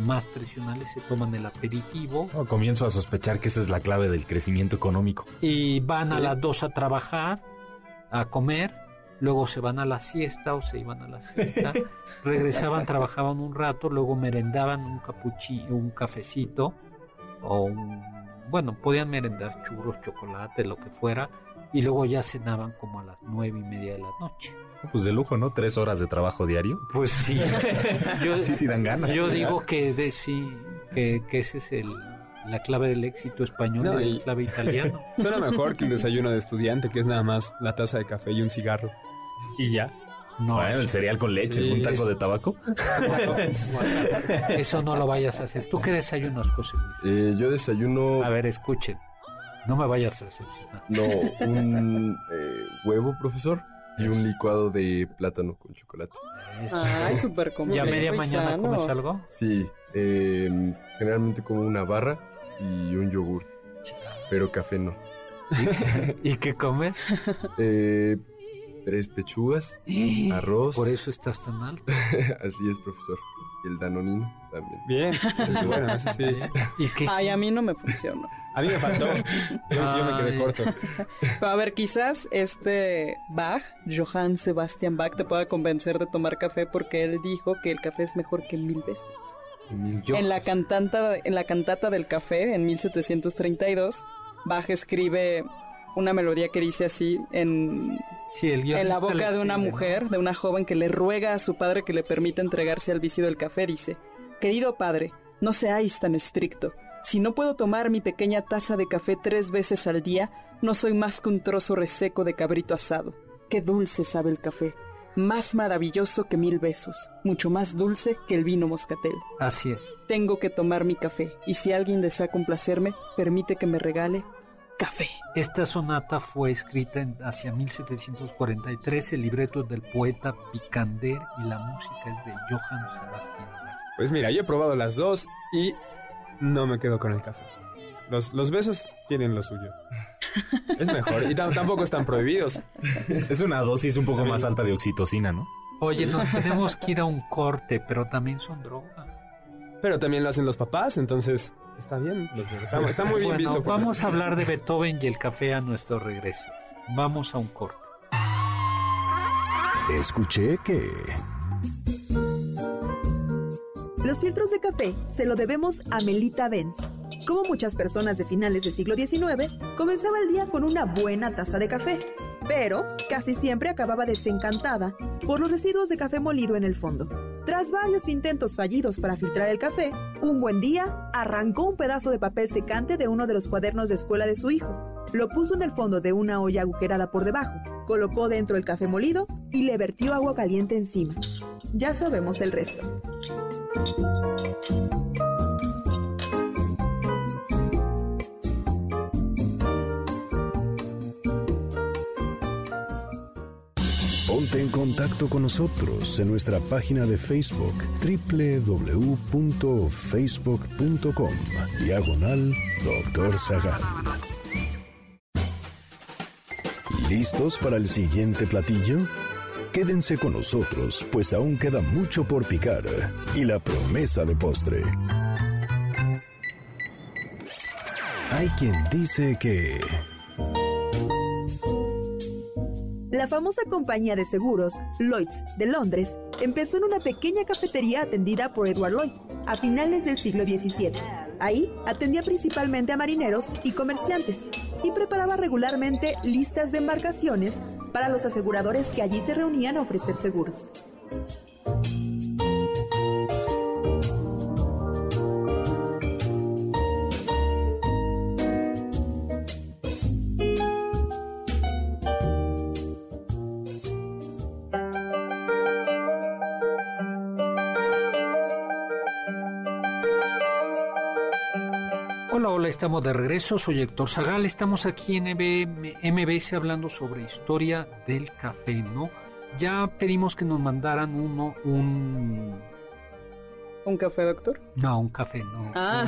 más tradicionales se toman el aperitivo No, comienzo a sospechar que esa es la clave del crecimiento económico. y van a las 2 a trabajar, a comer, luego se van a la siesta o se iban a la siesta, regresaban, trabajaban un rato, luego merendaban un capuchi, un cafecito o un, bueno, podían merendar churros, chocolate, lo que fuera, y luego ya cenaban como a las nueve y media de la noche. Pues de lujo, ¿no? Tres horas de trabajo diario. Pues sí, yo, Sí, sí dan ganas. yo digo que de sí, que, que ese es el la clave del éxito español No, y la clave italiano. suena mejor que el desayuno de estudiante, que es nada más la taza de café y un cigarro. Y ya. No, bueno, el cereal con leche, Sí, un taco de tabaco. Eso no lo vayas a hacer. ¿Tú qué desayunas, José Luis? Eh, yo desayuno, A ver, escuchen. No me vayas a decepcionar. no, un eh, huevo, profesor, y un licuado de plátano con chocolate. Eso. Ay, súper cómodo. ¿Ya media mañana sano. comes algo? Sí, eh, generalmente como una barra y un yogur, pero café no. ¿Y qué comes? Eh, tres pechugas, arroz. Por eso estás tan alto. Así es, profesor. Y el danonino también. Bien, bueno, sí. ¿Y qué? Ay, a mí no me funciona. A mí me faltó. Yo, yo me quedé corto. A ver, quizás este Bach, Johann Sebastian Bach, te pueda convencer de tomar café porque él dijo que el café es mejor que mil besos. Mil En la, cantanta, en la cantata del café, en 1732, Bach escribe una melodía que dice así en, Sí, el en la boca de una mujer, de una joven que le ruega a su padre que le permita entregarse al vicio del café, dice, Querido padre, no seáis tan estricto. Si no puedo tomar mi pequeña taza de café tres veces al día, no soy más que un trozo reseco de cabrito asado. Qué dulce sabe el café. Más maravilloso que mil besos. Mucho más dulce que el vino moscatel. Así es. Tengo que tomar mi café, y si alguien desea complacerme, permite que me regale café. Esta sonata fue escrita en, hacia 1743. El libreto es del poeta Picander y la música es de Johann Sebastian Bach. Pues mira, yo he probado las dos y no me quedo con el café. Los, los besos tienen lo suyo. Es mejor. Y tam- tampoco están prohibidos. Es una dosis un poco más alta de oxitocina, ¿no? Oye, nos tenemos que ir a un corte, pero también son drogas. Pero también lo hacen los papás, entonces está bien. Está, está muy bien Bueno, visto. vamos eso. a hablar de Beethoven y el café a nuestro regreso. Vamos a un corte. Escuché que... Los filtros de café se lo debemos a Melita Benz. Como muchas personas de finales del siglo XIX, comenzaba el día con una buena taza de café, pero casi siempre acababa desencantada por los residuos de café molido en el fondo. Tras varios intentos fallidos para filtrar el café, un buen día arrancó un pedazo de papel secante de uno de los cuadernos de escuela de su hijo, lo puso en el fondo de una olla agujerada por debajo, colocó dentro el café molido y le vertió agua caliente encima. Ya sabemos el resto. Ponte en contacto con nosotros en nuestra página de Facebook www.facebook.com Diagonal Doctor Zagal. ¿Listos para el siguiente platillo? Quédense con nosotros, pues aún queda mucho por picar y la promesa de postre. Hay quien dice que... La famosa compañía de seguros, Lloyds, de Londres, empezó en una pequeña cafetería atendida por Edward Lloyd a finales del siglo XVII. Ahí atendía principalmente a marineros y comerciantes y preparaba regularmente listas de embarcaciones para los aseguradores que allí se reunían a ofrecer seguros. Estamos de regreso. Soy Héctor Zagal. Estamos aquí en MB MBS hablando sobre historia del café, ¿no? Ya pedimos que nos mandaran uno, un. ¿Un café, doctor? No, un café, no. Ah.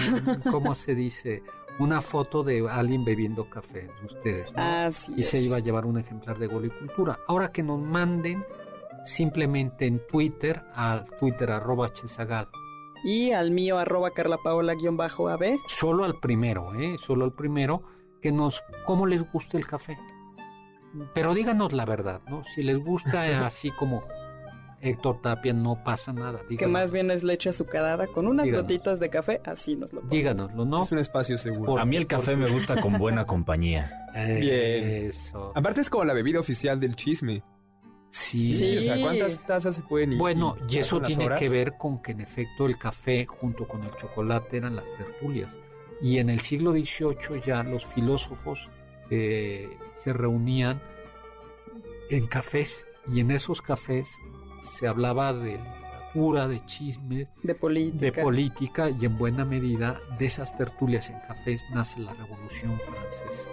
¿Cómo se dice? Una foto de alguien bebiendo café, ustedes, ¿no? Así y se iba a llevar un ejemplar de Gol y Cultura. Ahora que nos manden simplemente en Twitter, al Twitter arroba chezagal. Y al mío, arroba carlapaola-ab. Solo al primero, ¿eh? Solo al primero, que nos, cómo les gusta el café. Pero díganos la verdad, ¿no? Si les gusta así como Héctor Tapia, no pasa nada. Que más bien es leche azucarada con unas Díganos. gotitas de café. Así nos lo ponen. díganoslo, ¿no? Es un espacio seguro. A mí el café me gusta con buena compañía. Bien. Eso. Aparte es como la bebida oficial del chisme. Sí. Sí. O sea, ¿cuántas tazas se pueden ir? Bueno, y eso tiene horas? que ver con que en efecto el café junto con el chocolate eran las tertulias. Y en el siglo XVIII ya los filósofos eh, se reunían en cafés y en esos cafés se hablaba de literatura, de chismes, De política. de política y en buena medida de esas tertulias en cafés nace la Revolución Francesa.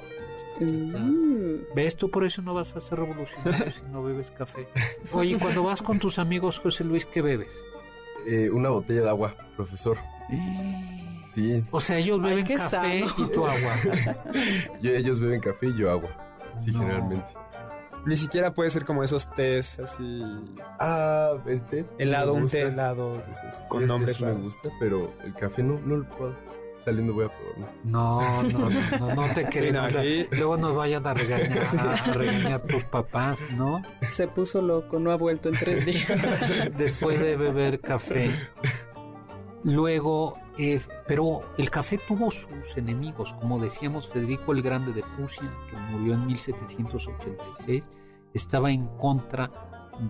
Mm. ¿Ves? Tú por eso no vas a ser revolucionario si no bebes café. Oye, cuando vas con tus amigos, José Luis, ¿qué bebes? Eh, una botella de agua, profesor. Sí, O sea, ellos beben café sano. y tu agua. yo- ellos beben café y yo agua. Sí, No. generalmente. Ni siquiera puede ser como esos tés así. Ah, el té. Helado, un té helado. esos, Sí, con nombres me gusta, pero el café no, no lo probado. Saliendo voy a probarlo. No, no, no, no, no te aquí- Luego nos vayan a regañar, a regañar tus papás, ¿no? Se puso loco, no ha vuelto en tres días. Después de beber café. Luego, eh, pero el café tuvo sus enemigos, como decíamos, Federico el Grande de Prusia, que murió en 1786, estaba en contra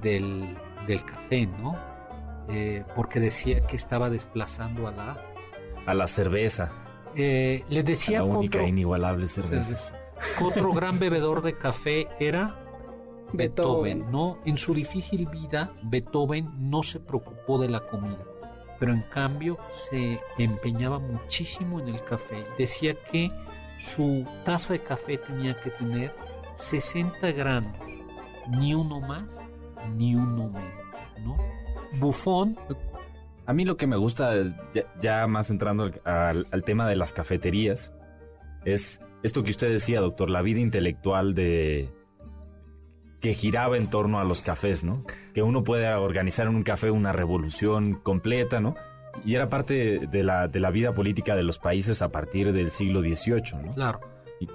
del, del café, ¿no? Eh, porque decía que estaba desplazando a la... A la cerveza. Eh, le a decía la única otro- e inigualable cerveza. otro gran bebedor de café era Beethoven, Beethoven. ¿no? En su difícil vida, Beethoven no se preocupó de la comida, pero en cambio se empeñaba muchísimo en el café. Decía que su taza de café tenía que tener 60 gramos, ni uno más, ni uno menos, ¿no? Buffon A mí lo que me gusta, ya, ya más entrando al, al tema de las cafeterías, es esto que usted decía, doctor, la vida intelectual de que giraba en torno a los cafés, ¿no? Que uno puede organizar en un café una revolución completa, ¿no? Y era parte de la, de la vida política de los países a partir del siglo XVIII, ¿no? Claro.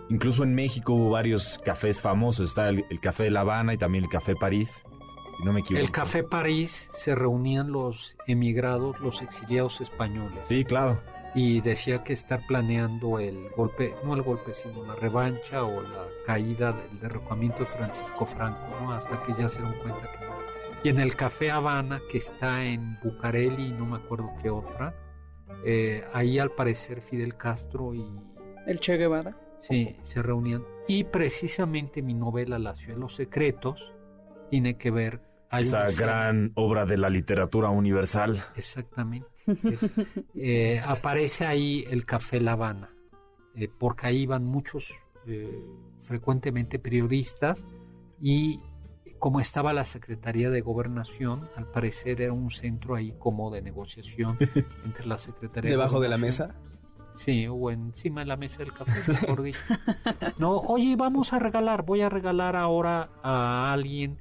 Incluso en México hubo varios cafés famosos. Está el, el Café de La Habana y también el Café París, si no me equivoco. El Café París se reunían los emigrados, los exiliados españoles. Sí, claro. Y decía que estar planeando el golpe, no el golpe, sino la revancha o la caída del derrocamiento de Francisco Franco, ¿no? Hasta que ya se dieron cuenta que no. Y en el Café Habana, que está en Bucareli y no me acuerdo qué otra, eh, ahí al parecer Fidel Castro y El Che Guevara. Sí, se reunían. Y precisamente mi novela La ciudad de los secretos tiene que ver... hay Esa gran obra de la literatura universal. Exactamente. Es- eh, aparece ahí el Café La Habana, eh, porque ahí van muchos, eh, frecuentemente periodistas, y como estaba la Secretaría de Gobernación, al parecer era un centro ahí como de negociación entre la Secretaría Debajo de la Gobernación mesa. Sí, o encima de la mesa del café, mejor dicho. No, oye, vamos a regalar, voy a regalar ahora a alguien.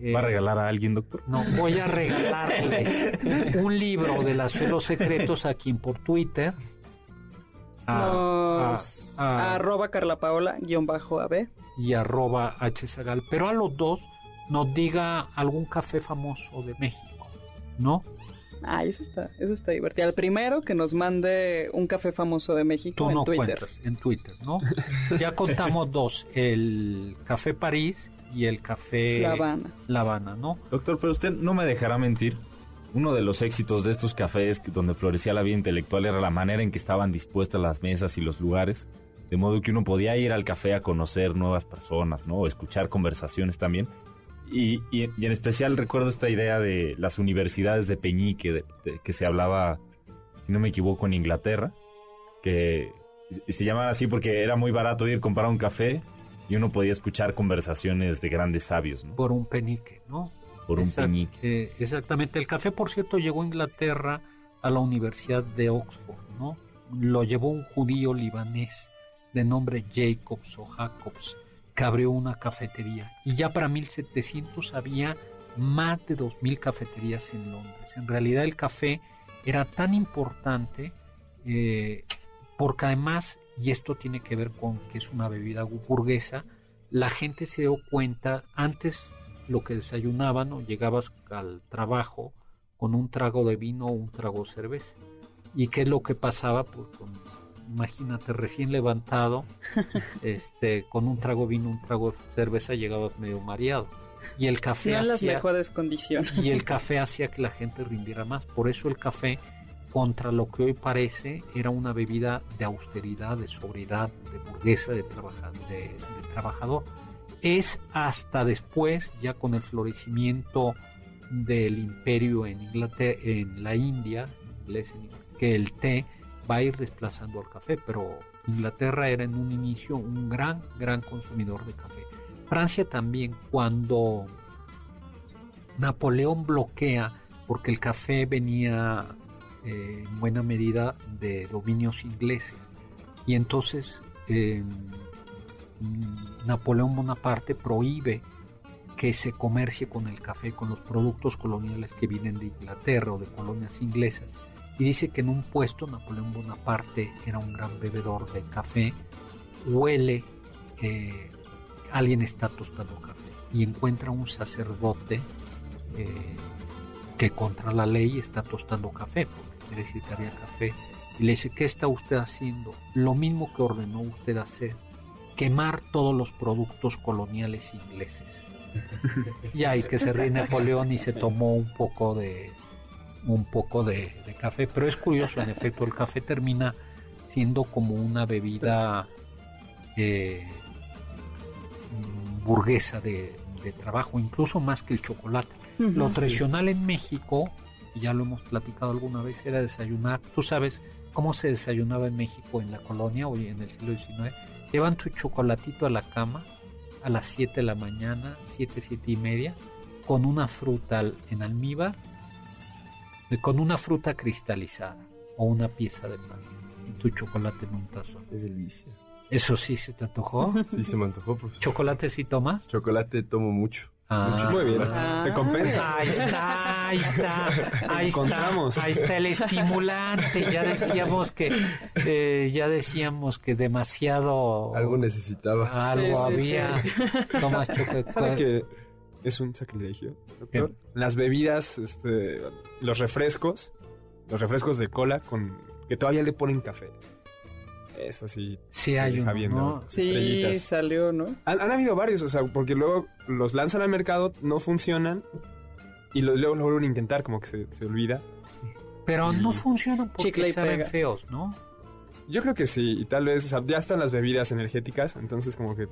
Eh, ¿Va a regalar a alguien, doctor? No, voy a regalarle un libro de las los secretos a quien por Twitter. a- Nos- a- a- arroba Carla Paola guion bajo AB. y arroba hzagal. Pero a los dos nos diga algún café famoso de México, ¿no? Ah, eso está, eso está divertido. El primero que nos mande un café famoso de México Tú en no Twitter. cuentas en Twitter, ¿no? Ya contamos dos, el Café París y el Café La Habana. La Habana, ¿no? Doctor, pero usted no me dejará mentir. Uno de los éxitos de estos cafés donde florecía la vida intelectual era la manera en que estaban dispuestas las mesas y los lugares. De modo que uno podía ir al café a conocer nuevas personas, ¿no? O escuchar conversaciones también. Y, y- y en especial recuerdo esta idea de las universidades de Peñique, de- de- que se hablaba, si no me equivoco, en Inglaterra, que se- se llamaba así porque era muy barato ir a comprar un café y uno podía escuchar conversaciones de grandes sabios, ¿no? Por un penique, ¿no? Por un peñique. eh, exactamente. El café, por cierto, llegó a Inglaterra a la Universidad de Oxford, ¿no? Lo llevó un judío libanés de nombre Jacobs o Jacobs, que abrió una cafetería. Y ya para 1700 había más de 2.000 cafeterías en Londres. En realidad el café era tan importante eh, porque además, y esto tiene que ver con que es una bebida burguesa, la gente se dio cuenta, antes lo que desayunaban o llegabas al trabajo con un trago de vino o un trago de cerveza. ¿Y qué es lo que pasaba? Pues con- imagínate, recién levantado, este, con un trago de vino, un trago de cerveza, llegabas medio mareado. Y el café No en las hacía- mejores condiciones. y el café hacía que la gente rindiera más. Por eso el café, contra lo que hoy parece, era una bebida de austeridad, de sobriedad, de burguesa, de, trabaja- de- de trabajador. Es hasta después, ya con el florecimiento del imperio en Inglaterra, en la India, que el té va a ir desplazando al café, pero Inglaterra era en un inicio un gran, gran consumidor de café. Francia también, cuando Napoleón bloquea, porque el café venía eh, en buena medida de dominios ingleses, y entonces eh, Napoleón Bonaparte prohíbe que se comercie con el café, con los productos coloniales que vienen de Inglaterra o de colonias inglesas. Y dice que en un puesto Napoleón Bonaparte era un gran bebedor de café, huele, eh, alguien está tostando café y encuentra un sacerdote eh, que contra la ley está tostando café, quiere decir que había café, y le dice, ¿qué está usted haciendo? Lo mismo que ordenó usted hacer, quemar todos los productos coloniales ingleses. y ahí que se ríe Napoleón y se tomó un poco de un poco de, de café, pero es curioso, en efecto, el café termina siendo como una bebida eh, burguesa de, de trabajo, incluso más que el chocolate. Lo tradicional en México, ya lo hemos platicado alguna vez, era desayunar. Tú sabes cómo se desayunaba en México en la colonia hoy en el siglo XIX. Llevan tu chocolatito a la cama a las 7 de la mañana, 7, 7 y media, con una fruta en almíbar de- con una fruta cristalizada o una pieza de pan. Y tu chocolate en un tazón. Qué delicia. ¿Eso sí se te antojó? Sí, se me antojó, profesor. ¿Chocolate sí tomas? Chocolate tomo mucho. Ah, Muy bien. Ah. Se compensa. Ahí está, ahí está, ahí está, ahí está el estimulante. Ya decíamos que, eh, ya decíamos que demasiado Algo necesitaba. algo Sí, sí, había. Tomas chocolate. ¿Sabe que es un sacrilegio, doctor? Las bebidas, este, los refrescos, los refrescos de cola con que todavía le ponen café. Eso sí. Sí hay uno, viendo ¿no? Sí, estrellitas. salió, ¿no? Han, han habido varios, o sea, porque luego los lanzan al mercado, no funcionan y lo- luego lo vuelven a intentar, como que se, se olvida. Pero no funcionan porque Chicle y saben pega. feos, ¿no? Yo creo que sí, y tal vez, o sea, ya están las bebidas energéticas, entonces como que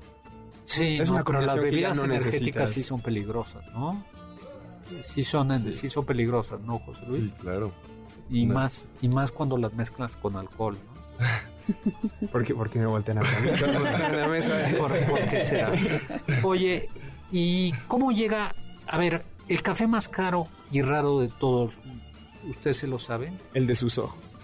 Sí, Es no, una pero las bebidas no energéticas necesitas. sí son peligrosas, ¿no? Sí son, en- sí. son peligrosas, ¿no, José Luis? Sí, claro. Y No. más y más cuando las mezclas con alcohol, ¿no? ¿Por qué, por qué me voltean a ver en la mesa. ¿Por, por qué será? Oye, ¿y cómo llega? A ver, el café más caro y raro de todos, ¿ustedes se lo saben? El de sus ojos.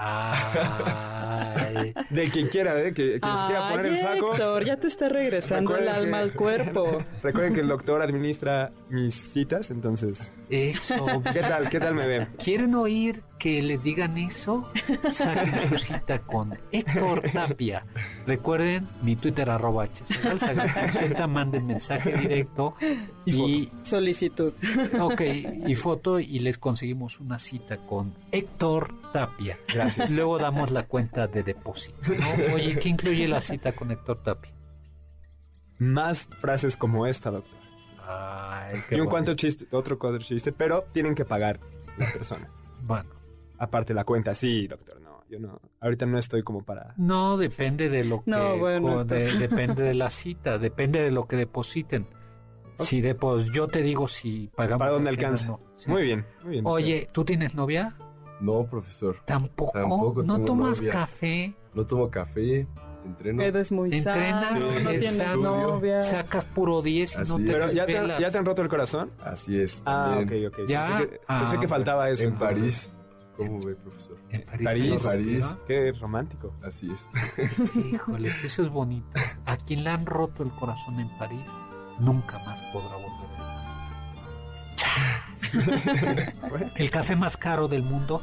Ay, De quien quiera, ¿eh? Que, quien se quiera poner Ay, el saco. Héctor, ya te está regresando el alma que- al cuerpo. Recuerden que el doctor administra mis citas, entonces. eso. ¿Qué tal? ¿Qué tal me ven? ¿Quieren oír que les digan eso? Saquen su cita con Héctor Tapia. Recuerden mi Twitter arroba Sagal Consulta, manden mensaje directo y, Solicitud. ok, y foto y les conseguimos una cita con Héctor Tapia. Gracias. Luego damos la cuenta de depósito. ¿no? Oye, ¿qué incluye la cita con Héctor Tapia? Más frases como esta, doctor. Ay, qué Y un bonito. cuanto chiste, otro cuadro chiste, pero tienen que pagar la persona. Bueno, Aparte la cuenta, sí, doctor, no. Yo no. Ahorita no estoy como para. no depende de lo que No, bueno, o de- Héctor. depende de la cita, depende de lo que depositen. Si depos, yo te digo si pagamos. ¿Para dónde alcanza? no. Sí. Muy bien, muy bien. doctor. Oye, ¿tú tienes novia? No, profesor. Tampoco. Tampoco ¿No tomas novia. café? No tomo café, entreno. Eres muy ¿Entrenas? sano, no ¿Eres tienes novia. Sacas puro 10 y no Así te es. Pero ya te, desvelas. ya te han roto el corazón. Así es. Ah, ok, ok. Ya. Pensé que, Ah, pensé que faltaba eso. En entonces. París. ¿Cómo ve, profesor? En París. París. ¿te París. Qué romántico. Así es. Híjoles, eso es bonito. A quien le han roto el corazón en París, nunca más podrá volver. El café más caro del mundo.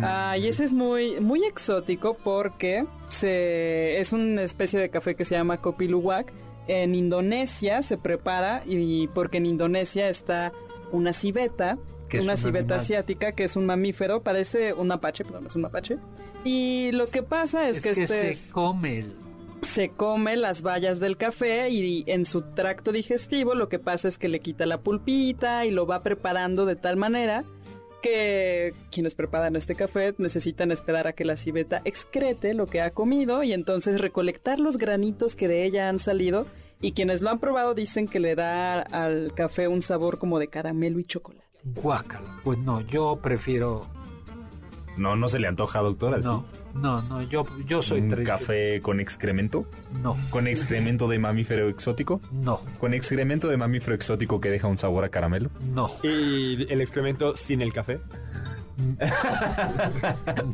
Ah, y ese es muy, muy exótico porque se, es una especie de café que se llama Kopi Luwak. En Indonesia se prepara y porque en Indonesia está una civeta, una un civeta animal. asiática que es un mamífero, parece un mapache, perdón, es un mapache. Y lo que pasa es, Es, que, que este se es- come el... se come las bayas del café y en su tracto digestivo lo que pasa es que le quita la pulpita y lo va preparando de tal manera que quienes preparan este café necesitan esperar a que la civeta excrete lo que ha comido y entonces recolectar los granitos que de ella han salido y quienes lo han probado dicen que le da al café un sabor como de caramelo y chocolate. Guácala. Pues no, yo prefiero... No, no se le antoja, doctora. No, no, no, yo, yo soy ¿Un café con excremento? No, ¿Con excremento de mamífero exótico? no, ¿Con excremento de mamífero exótico que deja un sabor a caramelo? no. Y el excremento sin el café.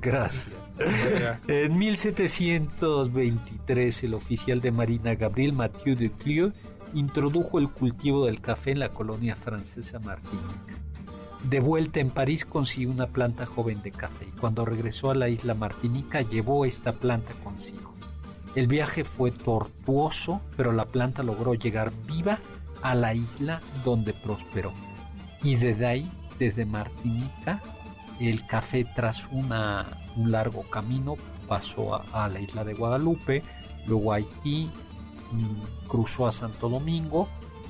Gracias. En 1723, el oficial de Marina Gabriel Mathieu de Clieu introdujo el cultivo del café en la colonia francesa Martinica. De vuelta en París consiguió una planta joven de café y cuando regresó a la isla Martinica llevó esta planta consigo. El viaje fue tortuoso, pero la planta logró llegar viva a la isla donde prosperó. Y desde ahí, desde Martinica, el café tras una, un largo camino pasó a, a la isla de Guadalupe, luego a Haití, mm, cruzó a Santo Domingo,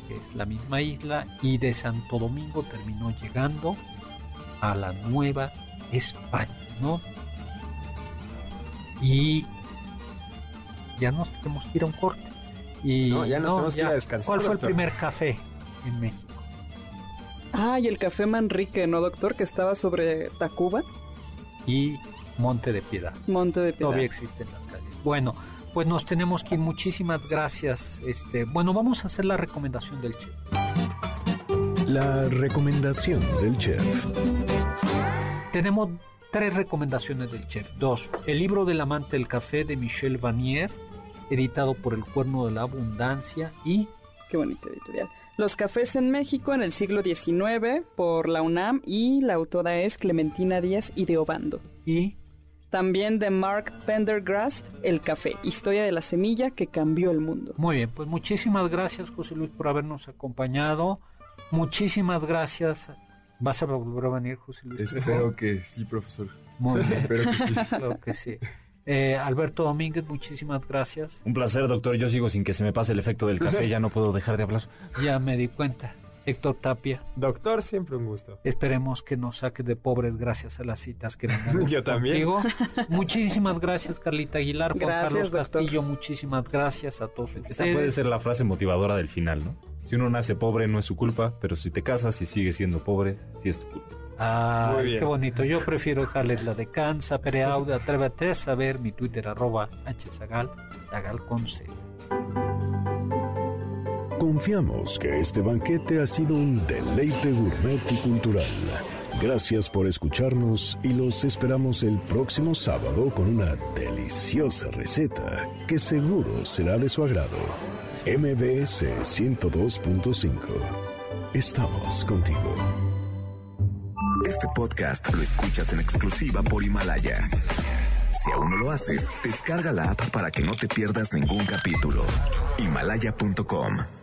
que es la misma isla, y de Santo Domingo terminó llegando a la Nueva España, ¿no? Y ya nos tenemos que ir a un corte. Y No, ya nos tenemos que ir a descansar, ¿Cuál fue el primer café en México? Ah, y el café Manrique, ¿no, doctor? Que estaba sobre Tacuba, Y Monte de Piedad. Monte de Piedad. todavía existen las calles. Bueno, pues nos tenemos que ir. Muchísimas gracias. Este, bueno, vamos a hacer la recomendación del chef. La recomendación del chef. Tenemos tres recomendaciones del chef. Dos, el libro del amante del café de Michel Vanier, editado por El Cuerno de la Abundancia y... Qué bonita editorial. Los cafés en México en el siglo XIX por la UNAM y la autora es Clementina Díaz y de Obando. Y también de Mark Pendergrast, El café, historia de la semilla que cambió el mundo. Muy bien, pues muchísimas gracias José Luis por habernos acompañado. Muchísimas gracias. ¿Vas a volver a venir, José Luis? Espero que sí, profesor. Muy bien. Espero que sí. Claro que sí. Eh, Alberto Domínguez, muchísimas gracias. Un placer, doctor. Yo sigo sin que se me pase el efecto del café, ya no puedo dejar de hablar. Ya me di cuenta. Héctor Tapia. Doctor, siempre un gusto. Esperemos que nos saque de pobres gracias a las citas que tenemos Yo también. contigo. Muchísimas gracias, Carlita Aguilar, Juan Gracias, Carlos doctor. Castillo. Muchísimas gracias a todos Esa ustedes. puede ser la frase motivadora del final, ¿no? Si uno nace pobre no es su culpa, pero si te casas y sigues siendo pobre, sí es tu culpa. Ah, qué bonito. Yo prefiero dejarles la de Cansa, Pereaude, Atrévete a saber, mi Twitter arroba hzagal, zagal con C. Confiamos que este banquete ha sido un deleite gourmet y cultural. Gracias por escucharnos y los esperamos el próximo sábado con una deliciosa receta que seguro será de su agrado. MBS 102.5. Estamos contigo. Este podcast lo escuchas en exclusiva por Himalaya. Si aún no lo haces, descarga la app para que no te pierdas ningún capítulo. Himalaya.com